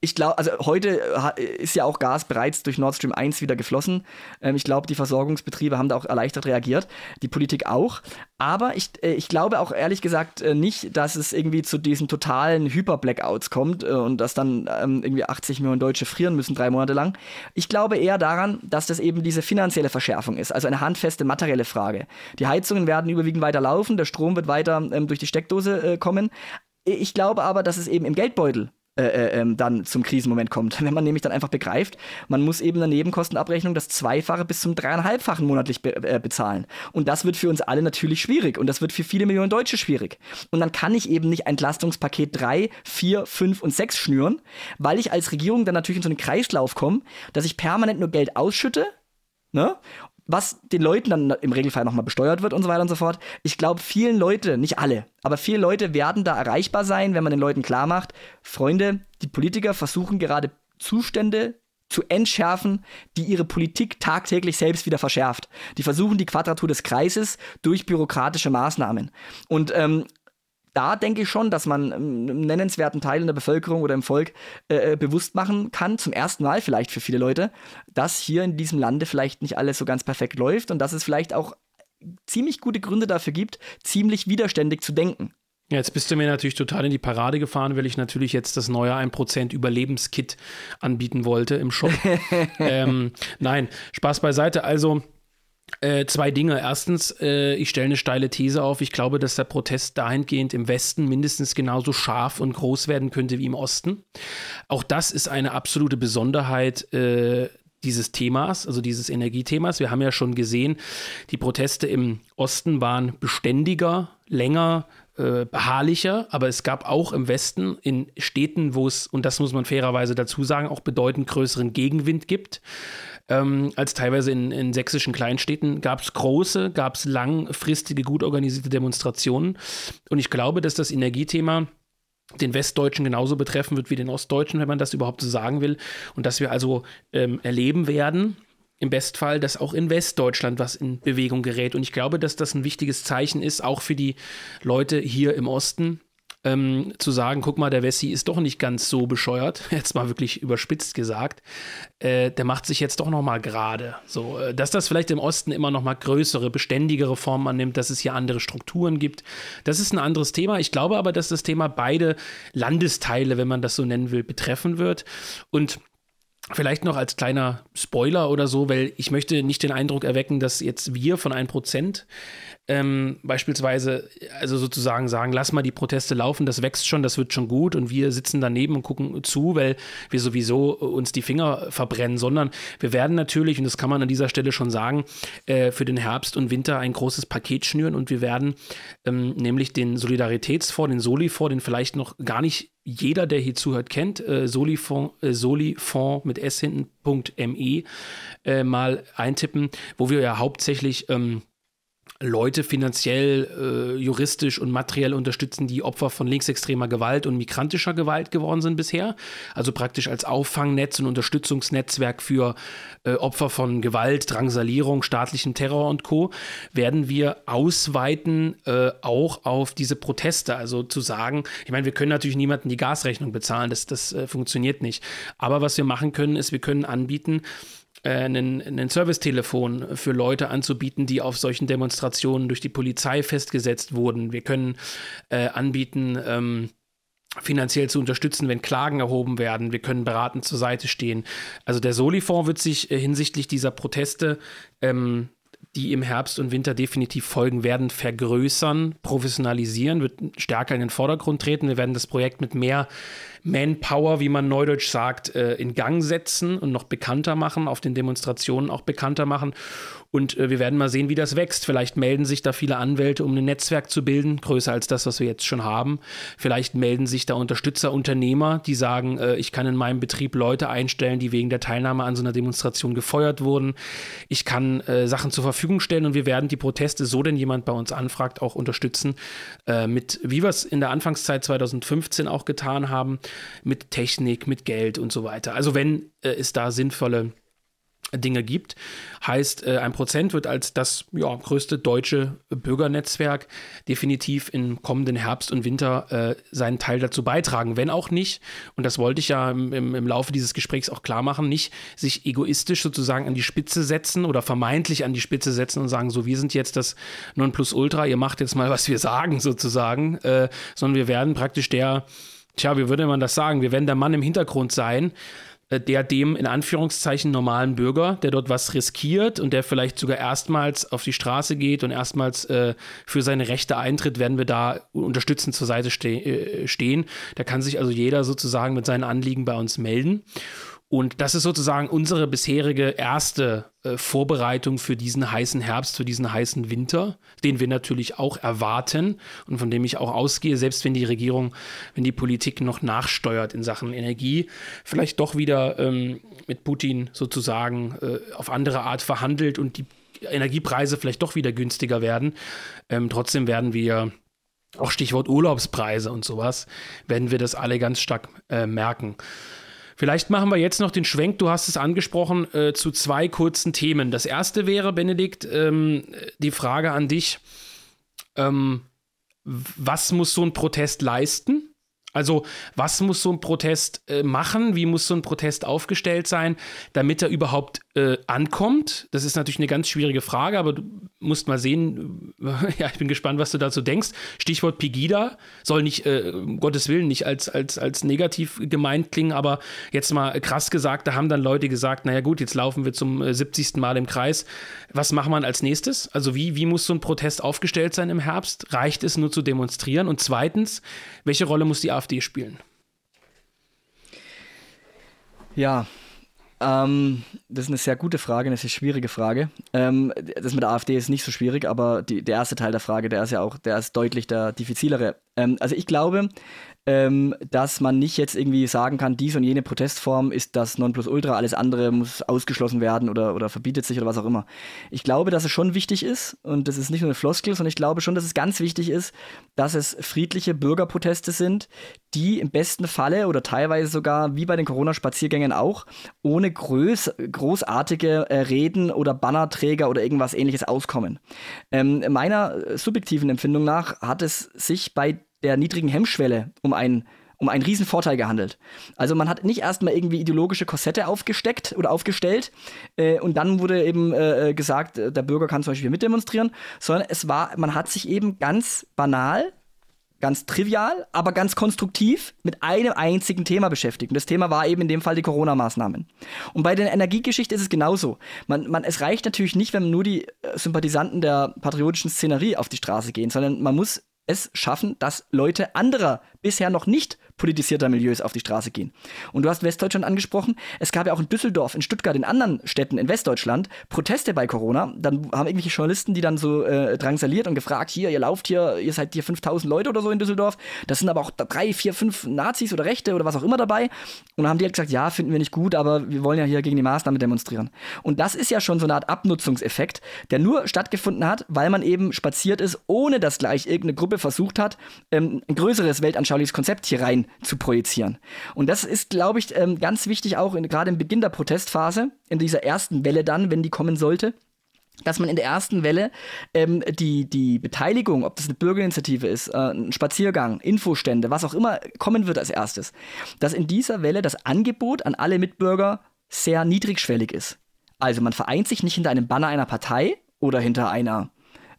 Ich glaube, also heute äh, ist ja auch Gas bereits durch Nord Stream 1 wieder geflossen. Ähm, ich glaube, die Versorgungsbetriebe haben da auch erleichtert reagiert, die Politik auch. Aber ich, äh, ich glaube auch ehrlich gesagt äh, nicht, dass es irgendwie zu diesen totalen Hyper-Blackouts kommt und dass dann ähm, irgendwie 80 Millionen Deutsche frieren müssen, drei Monate lang. Ich glaube eher daran, dass das eben diese finanzielle Verschärfung ist, also eine handfeste materielle Frage. Die Heizungen werden überwiegend weiter laufen, der Strom wird weiter ähm, durch die Steckdose kommen. Ich glaube aber, dass es eben im Geldbeutel äh, äh, ähm, dann zum Krisenmoment kommt. [laughs] Wenn man nämlich dann einfach begreift, man muss eben eine Nebenkostenabrechnung das Zweifache bis zum dreieinhalbfachen monatlich be äh, bezahlen. Und das wird für uns alle natürlich schwierig und das wird für viele Millionen Deutsche schwierig. Und dann kann ich eben nicht Entlastungspaket 3, 4, 5 und 6 schnüren, weil ich als Regierung dann natürlich in so einen Kreislauf komme, dass ich permanent nur Geld ausschütte Ne? Was den Leuten dann im Regelfall nochmal besteuert wird und so weiter und so fort. Ich glaube, vielen Leute, nicht alle, aber viele Leute werden da erreichbar sein, wenn man den Leuten klar macht, Freunde, die Politiker versuchen gerade Zustände zu entschärfen, die ihre Politik tagtäglich selbst wieder verschärft. Die versuchen die Quadratur des Kreises durch bürokratische Maßnahmen. Und ähm, da denke ich schon, dass man ähm, nennenswerten Teilen der Bevölkerung oder im Volk äh, äh, bewusst machen kann, zum ersten Mal vielleicht für viele Leute, dass hier in diesem Lande vielleicht nicht alles so ganz perfekt läuft und dass es vielleicht auch ziemlich gute Gründe dafür gibt, ziemlich widerständig zu denken. Ja, jetzt bist du mir natürlich total in die Parade gefahren, weil ich natürlich jetzt das neue 1% Überlebenskit anbieten wollte im Shop. [laughs] ähm, nein, Spaß beiseite. Also, äh, zwei Dinge. Erstens, äh, ich stelle eine steile These auf. Ich glaube, dass der Protest dahingehend im Westen mindestens genauso scharf und groß werden könnte wie im Osten. Auch das ist eine absolute Besonderheit äh, dieses Themas, also dieses Energiethemas. Wir haben ja schon gesehen, die Proteste im Osten waren beständiger, länger, äh, beharrlicher, aber es gab auch im Westen in Städten, wo es, und das muss man fairerweise dazu sagen, auch bedeutend größeren Gegenwind gibt ähm, als teilweise in, in sächsischen Kleinstädten, gab es große, gab es langfristige, gut organisierte Demonstrationen. Und ich glaube, dass das Energiethema den Westdeutschen genauso betreffen wird wie den Ostdeutschen, wenn man das überhaupt so sagen will. Und dass wir also ähm, erleben werden, im Bestfall, dass auch in Westdeutschland was in Bewegung gerät. Und ich glaube, dass das ein wichtiges Zeichen ist, auch für die Leute hier im Osten, ähm, zu sagen, guck mal, der Wessi ist doch nicht ganz so bescheuert, [laughs] jetzt mal wirklich überspitzt gesagt, äh, der macht sich jetzt doch noch mal gerade. So, äh, dass das vielleicht im Osten immer noch mal größere, beständigere Formen annimmt, dass es hier andere Strukturen gibt, das ist ein anderes Thema. Ich glaube aber, dass das Thema beide Landesteile, wenn man das so nennen will, betreffen wird und Vielleicht noch als kleiner Spoiler oder so, weil ich möchte nicht den Eindruck erwecken, dass jetzt wir von 1% ähm, beispielsweise, also sozusagen sagen, lass mal die Proteste laufen, das wächst schon, das wird schon gut und wir sitzen daneben und gucken zu, weil wir sowieso uns die Finger verbrennen, sondern wir werden natürlich, und das kann man an dieser Stelle schon sagen, äh, für den Herbst und Winter ein großes Paket schnüren und wir werden ähm, nämlich den Solidaritätsfonds, den Soli-Fonds, den vielleicht noch gar nicht jeder, der hier zuhört, kennt, äh, Solifond, äh, Solifond mit S hinten.me äh, mal eintippen, wo wir ja hauptsächlich ähm, Leute finanziell, äh, juristisch und materiell unterstützen, die Opfer von linksextremer Gewalt und migrantischer Gewalt geworden sind bisher. Also praktisch als Auffangnetz und Unterstützungsnetzwerk für äh, Opfer von Gewalt, Drangsalierung, staatlichem Terror und Co. werden wir ausweiten äh, auch auf diese Proteste. Also zu sagen, ich meine, wir können natürlich niemanden die Gasrechnung bezahlen, das, das äh, funktioniert nicht. Aber was wir machen können, ist, wir können anbieten, äh, ein Servicetelefon für Leute anzubieten, die auf solchen Demonstrationen durch die Polizei festgesetzt wurden. Wir können äh, anbieten, ähm, finanziell zu unterstützen, wenn Klagen erhoben werden. Wir können beratend zur Seite stehen. Also der Soli-Fonds wird sich äh, hinsichtlich dieser Proteste ähm, die im Herbst und Winter definitiv folgen werden, vergrößern, professionalisieren, wird stärker in den Vordergrund treten. Wir werden das Projekt mit mehr Manpower, wie man neudeutsch sagt, äh, in Gang setzen und noch bekannter machen, auf den Demonstrationen auch bekannter machen. Und äh, wir werden mal sehen, wie das wächst. Vielleicht melden sich da viele Anwälte, um ein Netzwerk zu bilden, größer als das, was wir jetzt schon haben. Vielleicht melden sich da Unterstützer, Unternehmer, die sagen, äh, ich kann in meinem Betrieb Leute einstellen, die wegen der Teilnahme an so einer Demonstration gefeuert wurden. Ich kann Sachen zur Verfügung stellen und wir werden die Proteste, so denn jemand bei uns anfragt, auch unterstützen. Äh, mit, wie wir es in der Anfangszeit 2015 auch getan haben, mit Technik, mit Geld und so weiter. Also wenn äh, es da sinnvolle Dinge gibt. Heißt, äh, ein Prozent wird als das ja, größte deutsche Bürgernetzwerk definitiv im kommenden Herbst und Winter äh, seinen Teil dazu beitragen. Wenn auch nicht, und das wollte ich ja im, im, Laufe dieses Gesprächs auch klar machen, nicht sich egoistisch sozusagen an die Spitze setzen oder vermeintlich an die Spitze setzen und sagen, so, wir sind jetzt das Nonplusultra, ihr macht jetzt mal, was wir sagen sozusagen, äh, sondern wir werden praktisch der, tja, wie würde man das sagen, wir werden der Mann im Hintergrund sein, der dem in Anführungszeichen normalen Bürger, der dort was riskiert und der vielleicht sogar erstmals auf die Straße geht und erstmals äh, für seine Rechte eintritt, werden wir da unterstützend zur Seite ste äh, stehen. Da kann sich also jeder sozusagen mit seinen Anliegen bei uns melden. Und das ist sozusagen unsere bisherige erste äh, Vorbereitung für diesen heißen Herbst, für diesen heißen Winter, den wir natürlich auch erwarten und von dem ich auch ausgehe, selbst wenn die Regierung, wenn die Politik noch nachsteuert in Sachen Energie, vielleicht doch wieder ähm, mit Putin sozusagen äh, auf andere Art verhandelt und die Energiepreise vielleicht doch wieder günstiger werden. Ähm, trotzdem werden wir auch Stichwort Urlaubspreise und sowas, werden wir das alle ganz stark äh, merken. Vielleicht machen wir jetzt noch den Schwenk, du hast es angesprochen, äh, zu zwei kurzen Themen. Das erste wäre, Benedikt, ähm, die Frage an dich. Ähm, was muss so ein Protest leisten? Also, was muss so ein Protest äh, machen? Wie muss so ein Protest aufgestellt sein, damit er überhaupt äh, ankommt? Das ist natürlich eine ganz schwierige Frage, aber du musst mal sehen. [laughs] ja, ich bin gespannt, was du dazu denkst. Stichwort Pegida soll nicht, äh, um Gottes Willen, nicht als, als, als negativ gemeint klingen, aber jetzt mal krass gesagt, da haben dann Leute gesagt: Naja, gut, jetzt laufen wir zum 70. Äh, mal im Kreis. Was macht man als nächstes? Also, wie, wie muss so ein Protest aufgestellt sein im Herbst? Reicht es nur zu demonstrieren? Und zweitens, welche Rolle muss die AfD spielen? Ja, ähm, das ist eine sehr gute Frage, eine sehr schwierige Frage. Ähm, das mit der AfD ist nicht so schwierig, aber die, der erste Teil der Frage, der ist ja auch, der ist deutlich der diffizilere. Ähm, also ich glaube, ähm, dass man nicht jetzt irgendwie sagen kann, dies und jene Protestform ist das Nonplusultra, alles andere muss ausgeschlossen werden oder, oder verbietet sich oder was auch immer. Ich glaube, dass es schon wichtig ist, und das ist nicht nur eine Floskel, sondern ich glaube schon, dass es ganz wichtig ist, dass es friedliche Bürgerproteste sind, die im besten Falle oder teilweise sogar, wie bei den Corona-Spaziergängen auch, ohne groß, großartige äh, Reden oder Bannerträger oder irgendwas ähnliches auskommen. Ähm, meiner subjektiven Empfindung nach hat es sich bei der niedrigen Hemmschwelle um einen um einen riesen gehandelt. Also man hat nicht erstmal irgendwie ideologische Korsette aufgesteckt oder aufgestellt äh, und dann wurde eben äh, äh gesagt, äh, der Bürger kann zum Beispiel mitdemonstrieren, sondern es war, man hat sich eben ganz banal, ganz trivial, aber ganz konstruktiv mit einem einzigen Thema beschäftigt. Und das Thema war eben in dem Fall die Corona-Maßnahmen. Und bei der Energiegeschichte ist es genauso. Man, man, es reicht natürlich nicht, wenn nur die äh, Sympathisanten der patriotischen Szenerie auf die Straße gehen, sondern man muss es schaffen, dass Leute anderer bisher noch nicht politisierter Milieus auf die Straße gehen. Und du hast Westdeutschland angesprochen. Es gab ja auch in Düsseldorf, in Stuttgart, in anderen Städten in Westdeutschland Proteste bei Corona. Dann haben irgendwelche Journalisten die dann so äh, drangsaliert und gefragt, hier, ihr lauft hier, ihr seid hier 5000 Leute oder so in Düsseldorf. Das sind aber auch drei, vier, fünf Nazis oder Rechte oder was auch immer dabei. Und dann haben die halt gesagt, ja, finden wir nicht gut, aber wir wollen ja hier gegen die Maßnahme demonstrieren. Und das ist ja schon so eine Art Abnutzungseffekt, der nur stattgefunden hat, weil man eben spaziert ist, ohne dass gleich irgendeine Gruppe versucht hat, ähm, ein größeres weltanschauliches Konzept hier rein zu projizieren. Und das ist, glaube ich, ähm, ganz wichtig auch gerade im Beginn der Protestphase, in dieser ersten Welle dann, wenn die kommen sollte dass man in der ersten Welle ähm, die, die Beteiligung, ob das eine Bürgerinitiative ist, äh, ein Spaziergang, Infostände, was auch immer kommen wird als erstes, dass in dieser Welle das Angebot an alle Mitbürger sehr niedrigschwellig ist. Also man vereint sich nicht hinter einem Banner einer Partei oder hinter einer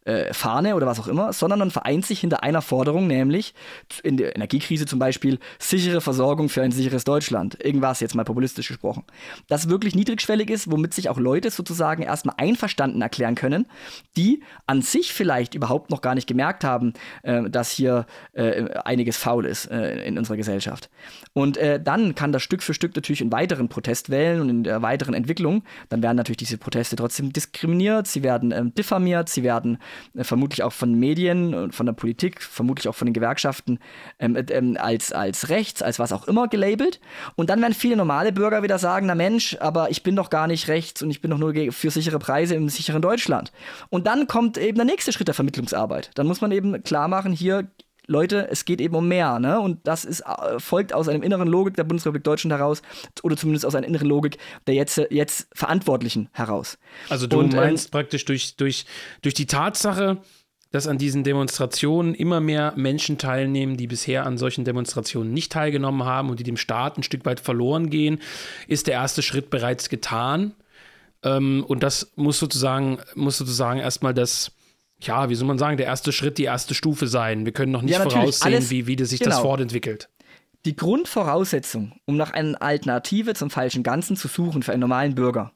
äh, Fahne oder was auch immer, sondern man vereint sich hinter einer Forderung, nämlich in der Energiekrise zum Beispiel sichere Versorgung für ein sicheres Deutschland. Irgendwas jetzt mal populistisch gesprochen. Das wirklich niedrigschwellig ist, womit sich auch Leute sozusagen erstmal einverstanden erklären können, die an sich vielleicht überhaupt noch gar nicht gemerkt haben, äh, dass hier äh, einiges faul ist äh, in unserer Gesellschaft. Und äh, dann kann das Stück für Stück natürlich in weiteren Protestwellen und in der weiteren Entwicklung, dann werden natürlich diese Proteste trotzdem diskriminiert, sie werden ähm, diffamiert, sie werden vermutlich auch von Medien und von der Politik, vermutlich auch von den Gewerkschaften ähm, äh, ähm, als, als rechts, als was auch immer gelabelt. Und dann werden viele normale Bürger wieder sagen, na Mensch, aber ich bin doch gar nicht rechts und ich bin doch nur für sichere Preise im sicheren Deutschland. Und dann kommt eben der nächste Schritt der Vermittlungsarbeit. Dann muss man eben klar machen, hier Leute, es geht eben um mehr, ne? Und das ist, äh, folgt aus einem inneren Logik der Bundesrepublik Deutschland heraus, oder zumindest aus einer inneren Logik der jetzt, jetzt Verantwortlichen heraus. Also du Und, ähm, meinst ähm, praktisch durch, durch, durch die Tatsache, dass an diesen Demonstrationen immer mehr Menschen teilnehmen, die bisher an solchen Demonstrationen nicht teilgenommen haben und die dem Staat ein Stück weit verloren gehen, ist der erste Schritt bereits getan. Ähm, und das muss sozusagen, muss sozusagen erstmal das ja, wie soll man sagen, der erste Schritt, die erste Stufe sein. Wir können noch nicht ja, voraussehen, Alles, wie, wie sich genau. das fortentwickelt. Die Grundvoraussetzung, um nach einer Alternative zum falschen Ganzen zu suchen für einen normalen Bürger,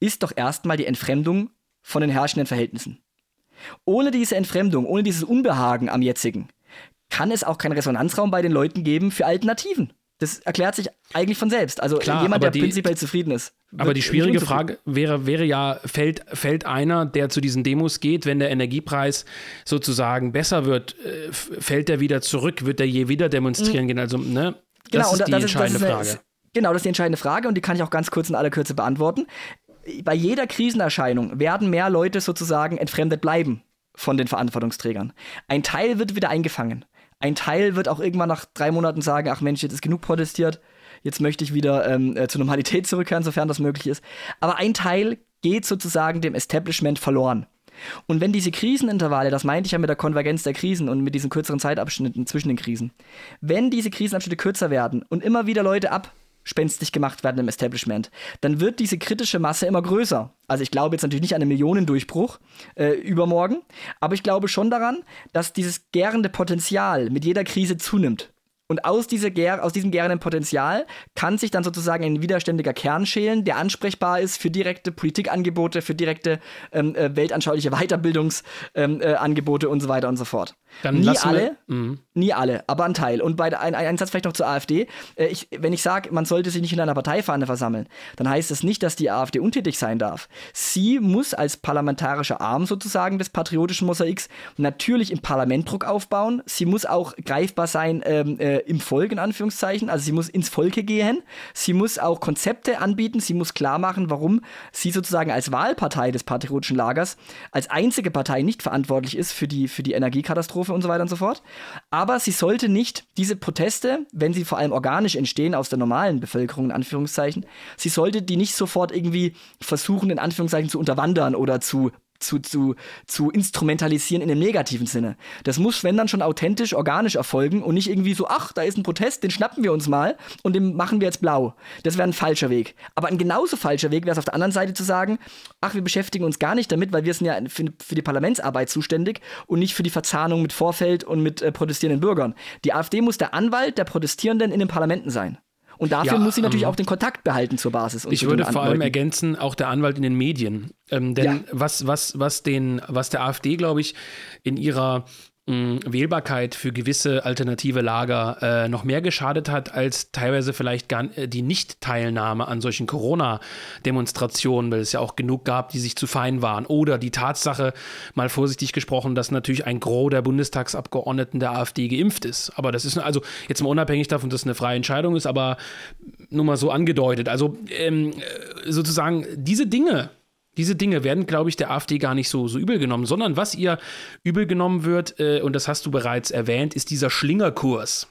ist doch erstmal die Entfremdung von den herrschenden Verhältnissen. Ohne diese Entfremdung, ohne dieses Unbehagen am jetzigen, kann es auch keinen Resonanzraum bei den Leuten geben für Alternativen. Das erklärt sich eigentlich von selbst. Also Klar, jemand, der die, prinzipiell zufrieden ist. Aber die schwierige Frage wäre, wäre ja, fällt, fällt einer, der zu diesen Demos geht, wenn der Energiepreis sozusagen besser wird, äh, fällt er wieder zurück? Wird er je wieder demonstrieren mhm. gehen? Also, ne? Das genau, ist die das entscheidende ist, das ist Frage. genau, das ist die entscheidende Frage und die kann ich auch ganz kurz in aller Kürze beantworten. Bei jeder Krisenerscheinung werden mehr Leute sozusagen entfremdet bleiben von den Verantwortungsträgern. Ein Teil wird wieder eingefangen. Ein Teil wird auch irgendwann nach drei Monaten sagen, ach Mensch, jetzt ist genug protestiert, jetzt möchte ich wieder ähm, äh, zur Normalität zurückkehren, sofern das möglich ist. Aber ein Teil geht sozusagen dem Establishment verloren. Und wenn diese Krisenintervalle, das meinte ich ja mit der Konvergenz der Krisen und mit diesen kürzeren Zeitabschnitten zwischen den Krisen, wenn diese Krisenabschnitte kürzer werden und immer wieder Leute ab spenstig gemacht werden im Establishment, dann wird diese kritische Masse immer größer. Also ich glaube jetzt natürlich nicht an einen Millionendurchbruch äh, übermorgen, aber ich glaube schon daran, dass dieses gärende Potenzial mit jeder Krise zunimmt. Und aus, dieser aus diesem gärenden Potenzial kann sich dann sozusagen ein widerständiger Kern schälen, der ansprechbar ist für direkte Politikangebote, für direkte ähm, äh, weltanschauliche Weiterbildungsangebote ähm, äh, und so weiter und so fort. Dann nie alle, wir, nie alle, aber ein Teil. Und bei ein, ein Satz vielleicht noch zur AfD. Äh, ich, wenn ich sage, man sollte sich nicht in einer Parteifahne versammeln, dann heißt das nicht, dass die AfD untätig sein darf. Sie muss als parlamentarischer Arm sozusagen des patriotischen Mosaiks natürlich im Parlament Druck aufbauen. Sie muss auch greifbar sein ähm, äh, im Volk, in Anführungszeichen. Also sie muss ins Volke gehen. Sie muss auch Konzepte anbieten. Sie muss klar machen, warum sie sozusagen als Wahlpartei des patriotischen Lagers als einzige Partei nicht verantwortlich ist für die, für die Energiekatastrophe Katastrophe und so weiter und so fort. Aber sie sollte nicht diese Proteste, wenn sie vor allem organisch entstehen aus der normalen Bevölkerung, in Anführungszeichen, sie sollte die nicht sofort irgendwie versuchen, in Anführungszeichen zu unterwandern oder zu zu, zu, zu instrumentalisieren in einem negativen Sinne. Das muss, wenn dann schon authentisch, organisch erfolgen und nicht irgendwie so, ach, da ist ein Protest, den schnappen wir uns mal und den machen wir jetzt blau. Das wäre ein falscher Weg. Aber ein genauso falscher Weg wäre es auf der anderen Seite zu sagen, ach, wir beschäftigen uns gar nicht damit, weil wir sind ja für, für die Parlamentsarbeit zuständig und nicht für die Verzahnung mit Vorfeld und mit äh, protestierenden Bürgern. Die AfD muss der Anwalt der Protestierenden in den Parlamenten sein. Und dafür ja, muss sie natürlich ähm, auch den Kontakt behalten zur Basis. ich würde vor allem ergänzen, auch der Anwalt in den Medien. Ähm, denn ja. was, was, was, den, was der AfD, glaube ich, in ihrer Wählbarkeit für gewisse alternative Lager äh, noch mehr geschadet hat, als teilweise vielleicht gar, äh, die Nicht-Teilnahme an solchen Corona-Demonstrationen, weil es ja auch genug gab, die sich zu fein waren. Oder die Tatsache, mal vorsichtig gesprochen, dass natürlich ein Gros der Bundestagsabgeordneten der AfD geimpft ist. Aber das ist also jetzt mal unabhängig davon, dass es eine freie Entscheidung ist, aber nur mal so angedeutet. Also ähm, sozusagen diese Dinge, diese Dinge werden, glaube ich, der AfD gar nicht so, so übel genommen, sondern was ihr übel genommen wird, äh, und das hast du bereits erwähnt, ist dieser Schlingerkurs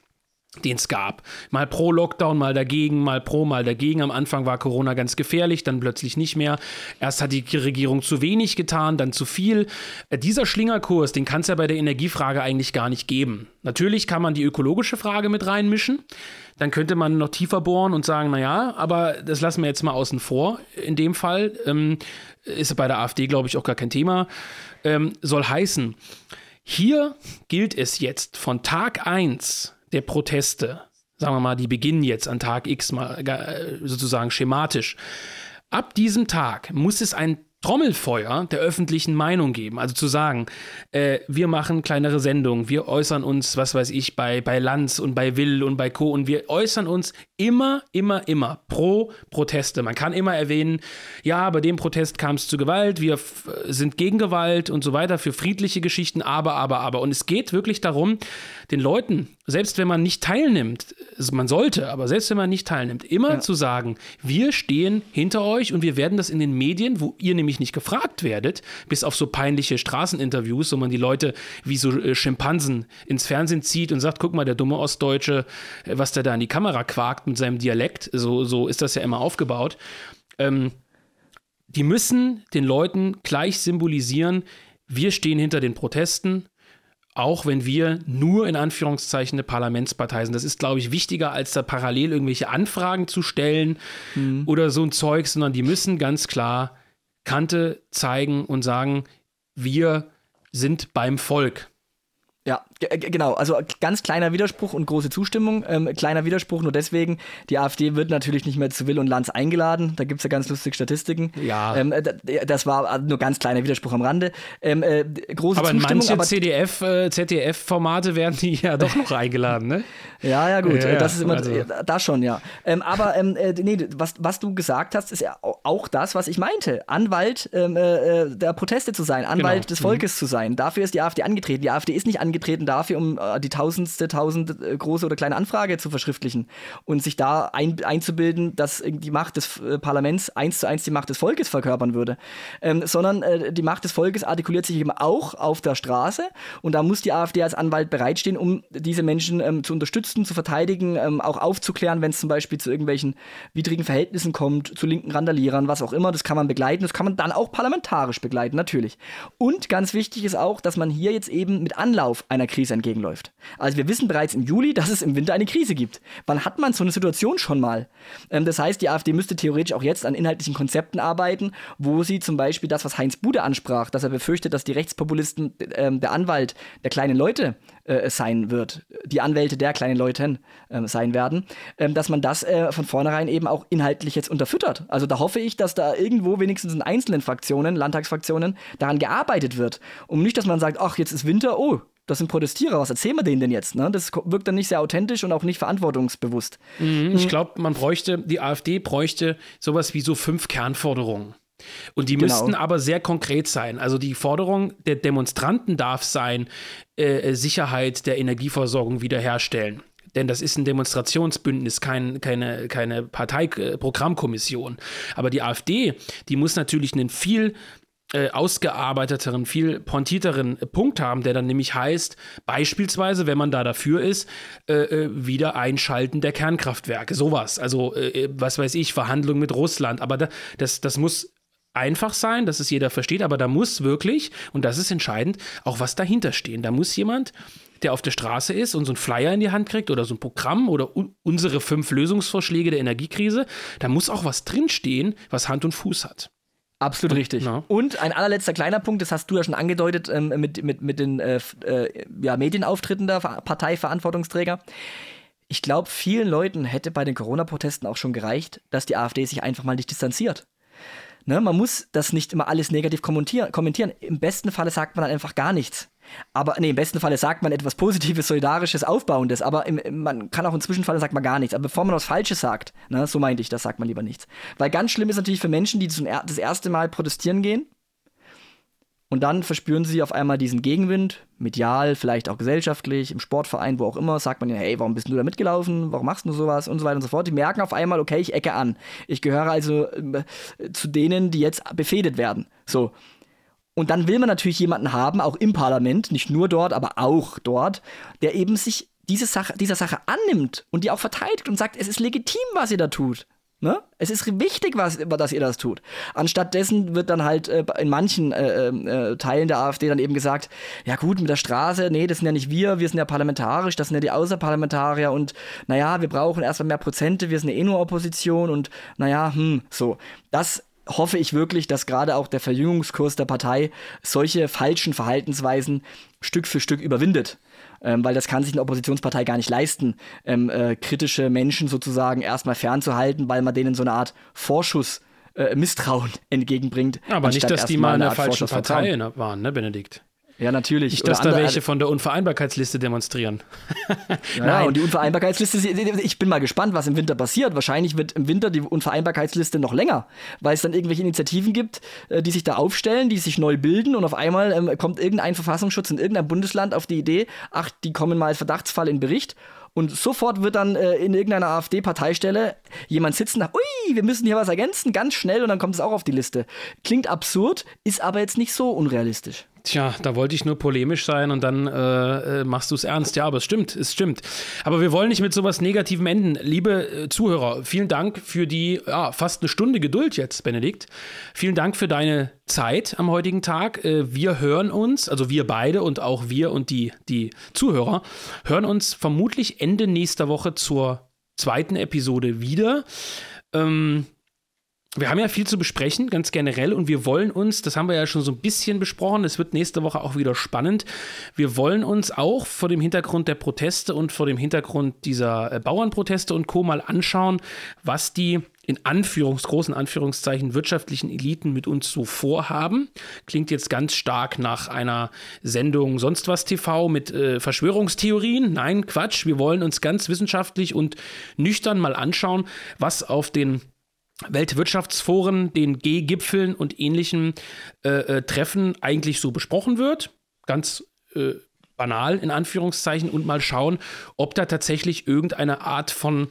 den es gab. Mal pro Lockdown, mal dagegen, mal pro, mal dagegen. Am Anfang war Corona ganz gefährlich, dann plötzlich nicht mehr. Erst hat die Regierung zu wenig getan, dann zu viel. Äh, dieser Schlingerkurs, den kann es ja bei der Energiefrage eigentlich gar nicht geben. Natürlich kann man die ökologische Frage mit reinmischen. Dann könnte man noch tiefer bohren und sagen, naja, aber das lassen wir jetzt mal außen vor. In dem Fall ähm, ist bei der AfD, glaube ich, auch gar kein Thema. Ähm, soll heißen, hier gilt es jetzt von Tag 1 der Proteste, sagen wir mal, die beginnen jetzt an Tag X mal äh, sozusagen schematisch. Ab diesem Tag muss es ein Trommelfeuer der öffentlichen Meinung geben. Also zu sagen, äh, wir machen kleinere Sendungen, wir äußern uns, was weiß ich, bei, bei Lanz und bei Will und bei Co. Und wir äußern uns immer, immer, immer pro Proteste. Man kann immer erwähnen, ja, bei dem Protest kam es zu Gewalt, wir sind gegen Gewalt und so weiter, für friedliche Geschichten, aber, aber, aber. Und es geht wirklich darum, den Leuten, selbst wenn man nicht teilnimmt, also man sollte, aber selbst wenn man nicht teilnimmt, immer ja. zu sagen, wir stehen hinter euch und wir werden das in den Medien, wo ihr nämlich nicht gefragt werdet, bis auf so peinliche Straßeninterviews, wo man die Leute wie so äh, Schimpansen ins Fernsehen zieht und sagt, guck mal, der dumme Ostdeutsche, äh, was der da in die Kamera quakt mit seinem Dialekt, so, so ist das ja immer aufgebaut. Ähm, die müssen den Leuten gleich symbolisieren, wir stehen hinter den Protesten, auch wenn wir nur in Anführungszeichen eine Parlamentspartei sind. Das ist, glaube ich, wichtiger, als da parallel irgendwelche Anfragen zu stellen mhm. oder so ein Zeug, sondern die müssen ganz klar Kante zeigen und sagen, wir sind beim Volk. Ja, genau. Also ganz kleiner Widerspruch und große Zustimmung. Ähm, kleiner Widerspruch nur deswegen, die AfD wird natürlich nicht mehr zu Will und Lanz eingeladen. Da gibt es ja ganz lustige Statistiken. Ja. Ähm, das war nur ganz kleiner Widerspruch am Rande. Ähm, äh, große aber Zustimmung. Manche aber CDF, äh, ZDF-Formate werden die ja doch noch eingeladen, ne? [laughs] Ja, ja, gut. Ja, das ist immer also. da schon, ja. Ähm, aber ähm, äh, nee, was, was du gesagt hast, ist ja auch das, was ich meinte. Anwalt ähm, äh, äh, der Proteste zu sein, Anwalt genau. des Volkes mhm. zu sein. Dafür ist die AfD angetreten. Die AfD ist nicht angetreten dafür, um äh, die tausendste, tausend äh, große oder kleine Anfrage zu verschriftlichen und sich da ein, einzubilden, dass die Macht des äh, Parlaments eins zu eins die Macht des Volkes verkörpern würde. Ähm, sondern äh, die Macht des Volkes artikuliert sich eben auch auf der Straße und da muss die AfD als Anwalt bereitstehen, um diese Menschen ähm, zu unterstützen, zu verteidigen, ähm, auch aufzuklären, wenn es zum Beispiel zu irgendwelchen widrigen Verhältnissen kommt, zu linken Randalierern, was auch immer. Das kann man begleiten. Das kann man dann auch parlamentarisch begleiten, natürlich. Und ganz wichtig ist auch, dass man hier jetzt eben mit Anlauf einer Krise entgegenläuft. Also wir wissen bereits im Juli, dass es im Winter eine Krise gibt. Wann hat man so eine Situation schon mal? Ähm, das heißt, die AfD müsste theoretisch auch jetzt an inhaltlichen Konzepten arbeiten, wo sie zum Beispiel das, was Heinz Bude ansprach, dass er befürchtet, dass die Rechtspopulisten ähm, der Anwalt der kleinen Leute äh, sein wird, die Anwälte der kleinen Leute äh, sein werden, äh, dass man das äh, von vornherein eben auch inhaltlich jetzt unterfüttert. Also da hoffe ich, dass da irgendwo wenigstens in einzelnen Fraktionen, Landtagsfraktionen, daran gearbeitet wird. Um nicht, dass man sagt, ach, jetzt ist Winter, oh, das sind Protestierer, was erzählen wir denen denn jetzt? Ne? Das wirkt dann nicht sehr authentisch und auch nicht verantwortungsbewusst. Mhm, ich glaube, man bräuchte, die AfD bräuchte sowas wie so fünf Kernforderungen. Und die genau. müssten aber sehr konkret sein. Also die Forderung der Demonstranten darf sein, äh, Sicherheit der Energieversorgung wiederherstellen. Denn das ist ein Demonstrationsbündnis, kein, keine, keine Parteiprogrammkommission. Aber die AfD, die muss natürlich einen viel äh, ausgearbeiteteren, viel pointierteren Punkt haben, der dann nämlich heißt, beispielsweise, wenn man da dafür ist, äh, äh wieder Einschalten der Kernkraftwerke, sowas. Also, äh, äh, was weiß ich, Verhandlungen mit Russland. Aber da, das, das muss einfach sein, dass es jeder versteht, aber da muss wirklich, und das ist entscheidend, auch was dahinter stehen. Da muss jemand, der auf der Straße ist und so einen Flyer in die Hand kriegt oder so ein Programm oder unsere fünf Lösungsvorschläge der Energiekrise, da muss auch was drinstehen, was Hand und Fuß hat. Absolut richtig. No. Und ein allerletzter kleiner Punkt, das hast du ja schon angedeutet ähm, mit, mit, mit den äh, äh, ja, Medienauftritten der Parteiverantwortungsträger. Ich glaube, vielen Leuten hätte bei den Corona-Protesten auch schon gereicht, dass die AfD sich einfach mal nicht distanziert. Ne, man muss das nicht immer alles negativ kommentieren. kommentieren. Im besten Falle sagt man dann einfach gar nichts. Aber nee, im besten Falle sagt man etwas Positives, Solidarisches, Aufbauendes, aber im, man kann auch im Zwischenfall sagt man gar nichts. Aber bevor man was Falsches sagt, ne, so meinte ich, das sagt man lieber nichts. Weil ganz schlimm ist natürlich für Menschen, die zum er das erste Mal protestieren gehen, und dann verspüren sie auf einmal diesen Gegenwind, medial, vielleicht auch gesellschaftlich, im Sportverein, wo auch immer, sagt man ja, hey, warum bist du da mitgelaufen? Warum machst du sowas? Und so weiter und so fort. Die merken auf einmal, okay, ich ecke an. Ich gehöre also äh, zu denen, die jetzt befehdet werden. So. Und dann will man natürlich jemanden haben, auch im Parlament, nicht nur dort, aber auch dort, der eben sich diese Sache, dieser Sache annimmt und die auch verteidigt und sagt, es ist legitim, was ihr da tut. Ne? Es ist wichtig, was, dass ihr das tut. Anstattdessen wird dann halt äh, in manchen äh, äh, Teilen der AfD dann eben gesagt, ja gut, mit der Straße, nee, das sind ja nicht wir, wir sind ja parlamentarisch, das sind ja die Außerparlamentarier und naja, wir brauchen erstmal mehr Prozente, wir sind ja eh nur Opposition und naja, hm, so. Das hoffe ich wirklich, dass gerade auch der Verjüngungskurs der Partei solche falschen Verhaltensweisen Stück für Stück überwindet ähm, weil das kann sich eine Oppositionspartei gar nicht leisten, ähm, äh, kritische Menschen sozusagen erstmal fernzuhalten, weil man denen so eine Art Vorschuss äh, Misstrauen [laughs] entgegenbringt. Aber nicht, dass die mal in der falschen Partei waren, ne, Benedikt? Ja, natürlich. Nicht, dass da welche von der Unvereinbarkeitsliste demonstrieren. [laughs] ja, Nein. und die Unvereinbarkeitsliste, ich bin mal gespannt, was im Winter passiert. Wahrscheinlich wird im Winter die Unvereinbarkeitsliste noch länger, weil es dann irgendwelche Initiativen gibt, äh, die sich da aufstellen, die sich neu bilden und auf einmal ähm, kommt irgendein Verfassungsschutz in irgendeinem Bundesland auf die Idee, ach, die kommen mal als Verdachtsfall in Bericht und sofort wird dann äh, in irgendeiner AfD-Parteistelle jemand sitzen, ui, wir müssen hier was ergänzen, ganz schnell und dann kommt es auch auf die Liste. Klingt absurd, ist aber jetzt nicht so unrealistisch. Tja, da wollte ich nur polemisch sein und dann äh, äh machst du es ernst. Ja, aber es stimmt, es stimmt. Aber wir wollen nicht mit sowas Negativem enden. Liebe äh, Zuhörer, vielen Dank für die ja, fast eine Stunde Geduld jetzt, Benedikt. Vielen Dank für deine Zeit am heutigen Tag. Äh, wir hören uns, also wir beide und auch wir und die, die Zuhörer, hören uns vermutlich Ende nächster Woche zur zweiten Episode wieder. Ähm, wir haben ja viel zu besprechen, ganz generell, und wir wollen uns, das haben wir ja schon so ein bisschen besprochen, es wird nächste Woche auch wieder spannend, wir wollen uns auch vor dem Hintergrund der Proteste und vor dem Hintergrund dieser äh, Bauernproteste und Co. mal anschauen, was die in Anführungs, großen Anführungszeichen wirtschaftlichen Eliten mit uns so vorhaben. Klingt jetzt ganz stark nach einer Sendung sonst was TV mit äh, Verschwörungstheorien. Nein, Quatsch. Wir wollen uns ganz wissenschaftlich und nüchtern mal anschauen, was auf den Weltwirtschaftsforen, den G-Gipfeln und ähnlichen äh, äh, Treffen eigentlich so besprochen wird. Ganz äh, banal in Anführungszeichen und mal schauen, ob da tatsächlich irgendeine Art von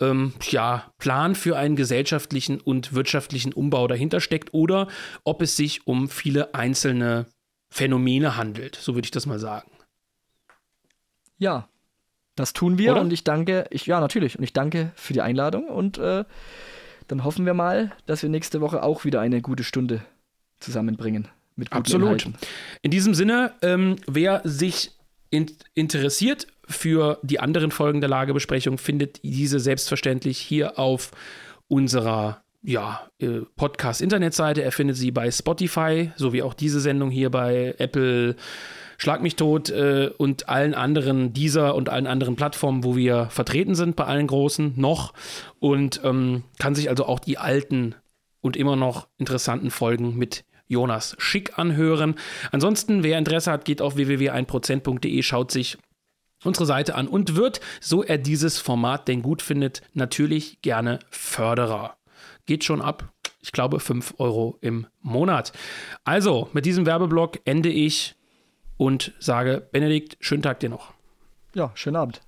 ähm, ja, Plan für einen gesellschaftlichen und wirtschaftlichen Umbau dahinter steckt oder ob es sich um viele einzelne Phänomene handelt. So würde ich das mal sagen. Ja, das tun wir Oder? und ich danke, ich, ja, natürlich, und ich danke für die Einladung und äh, dann hoffen wir mal, dass wir nächste Woche auch wieder eine gute Stunde zusammenbringen. Mit Absolut. Inhalten. In diesem Sinne, ähm, wer sich in interessiert für die anderen Folgen der Lagebesprechung, findet diese selbstverständlich hier auf unserer ja, äh, Podcast-Internetseite. Er findet sie bei Spotify, sowie auch diese Sendung hier bei Apple, Schlag mich tot äh, und allen anderen, dieser und allen anderen Plattformen, wo wir vertreten sind, bei allen großen noch. Und ähm, kann sich also auch die alten und immer noch interessanten Folgen mit Jonas Schick anhören. Ansonsten, wer Interesse hat, geht auf www.1%.de, schaut sich unsere Seite an und wird, so er dieses Format denn gut findet, natürlich gerne Förderer. Geht schon ab, ich glaube, 5 Euro im Monat. Also, mit diesem Werbeblock ende ich und sage, Benedikt, schönen Tag dir noch. Ja, schönen Abend.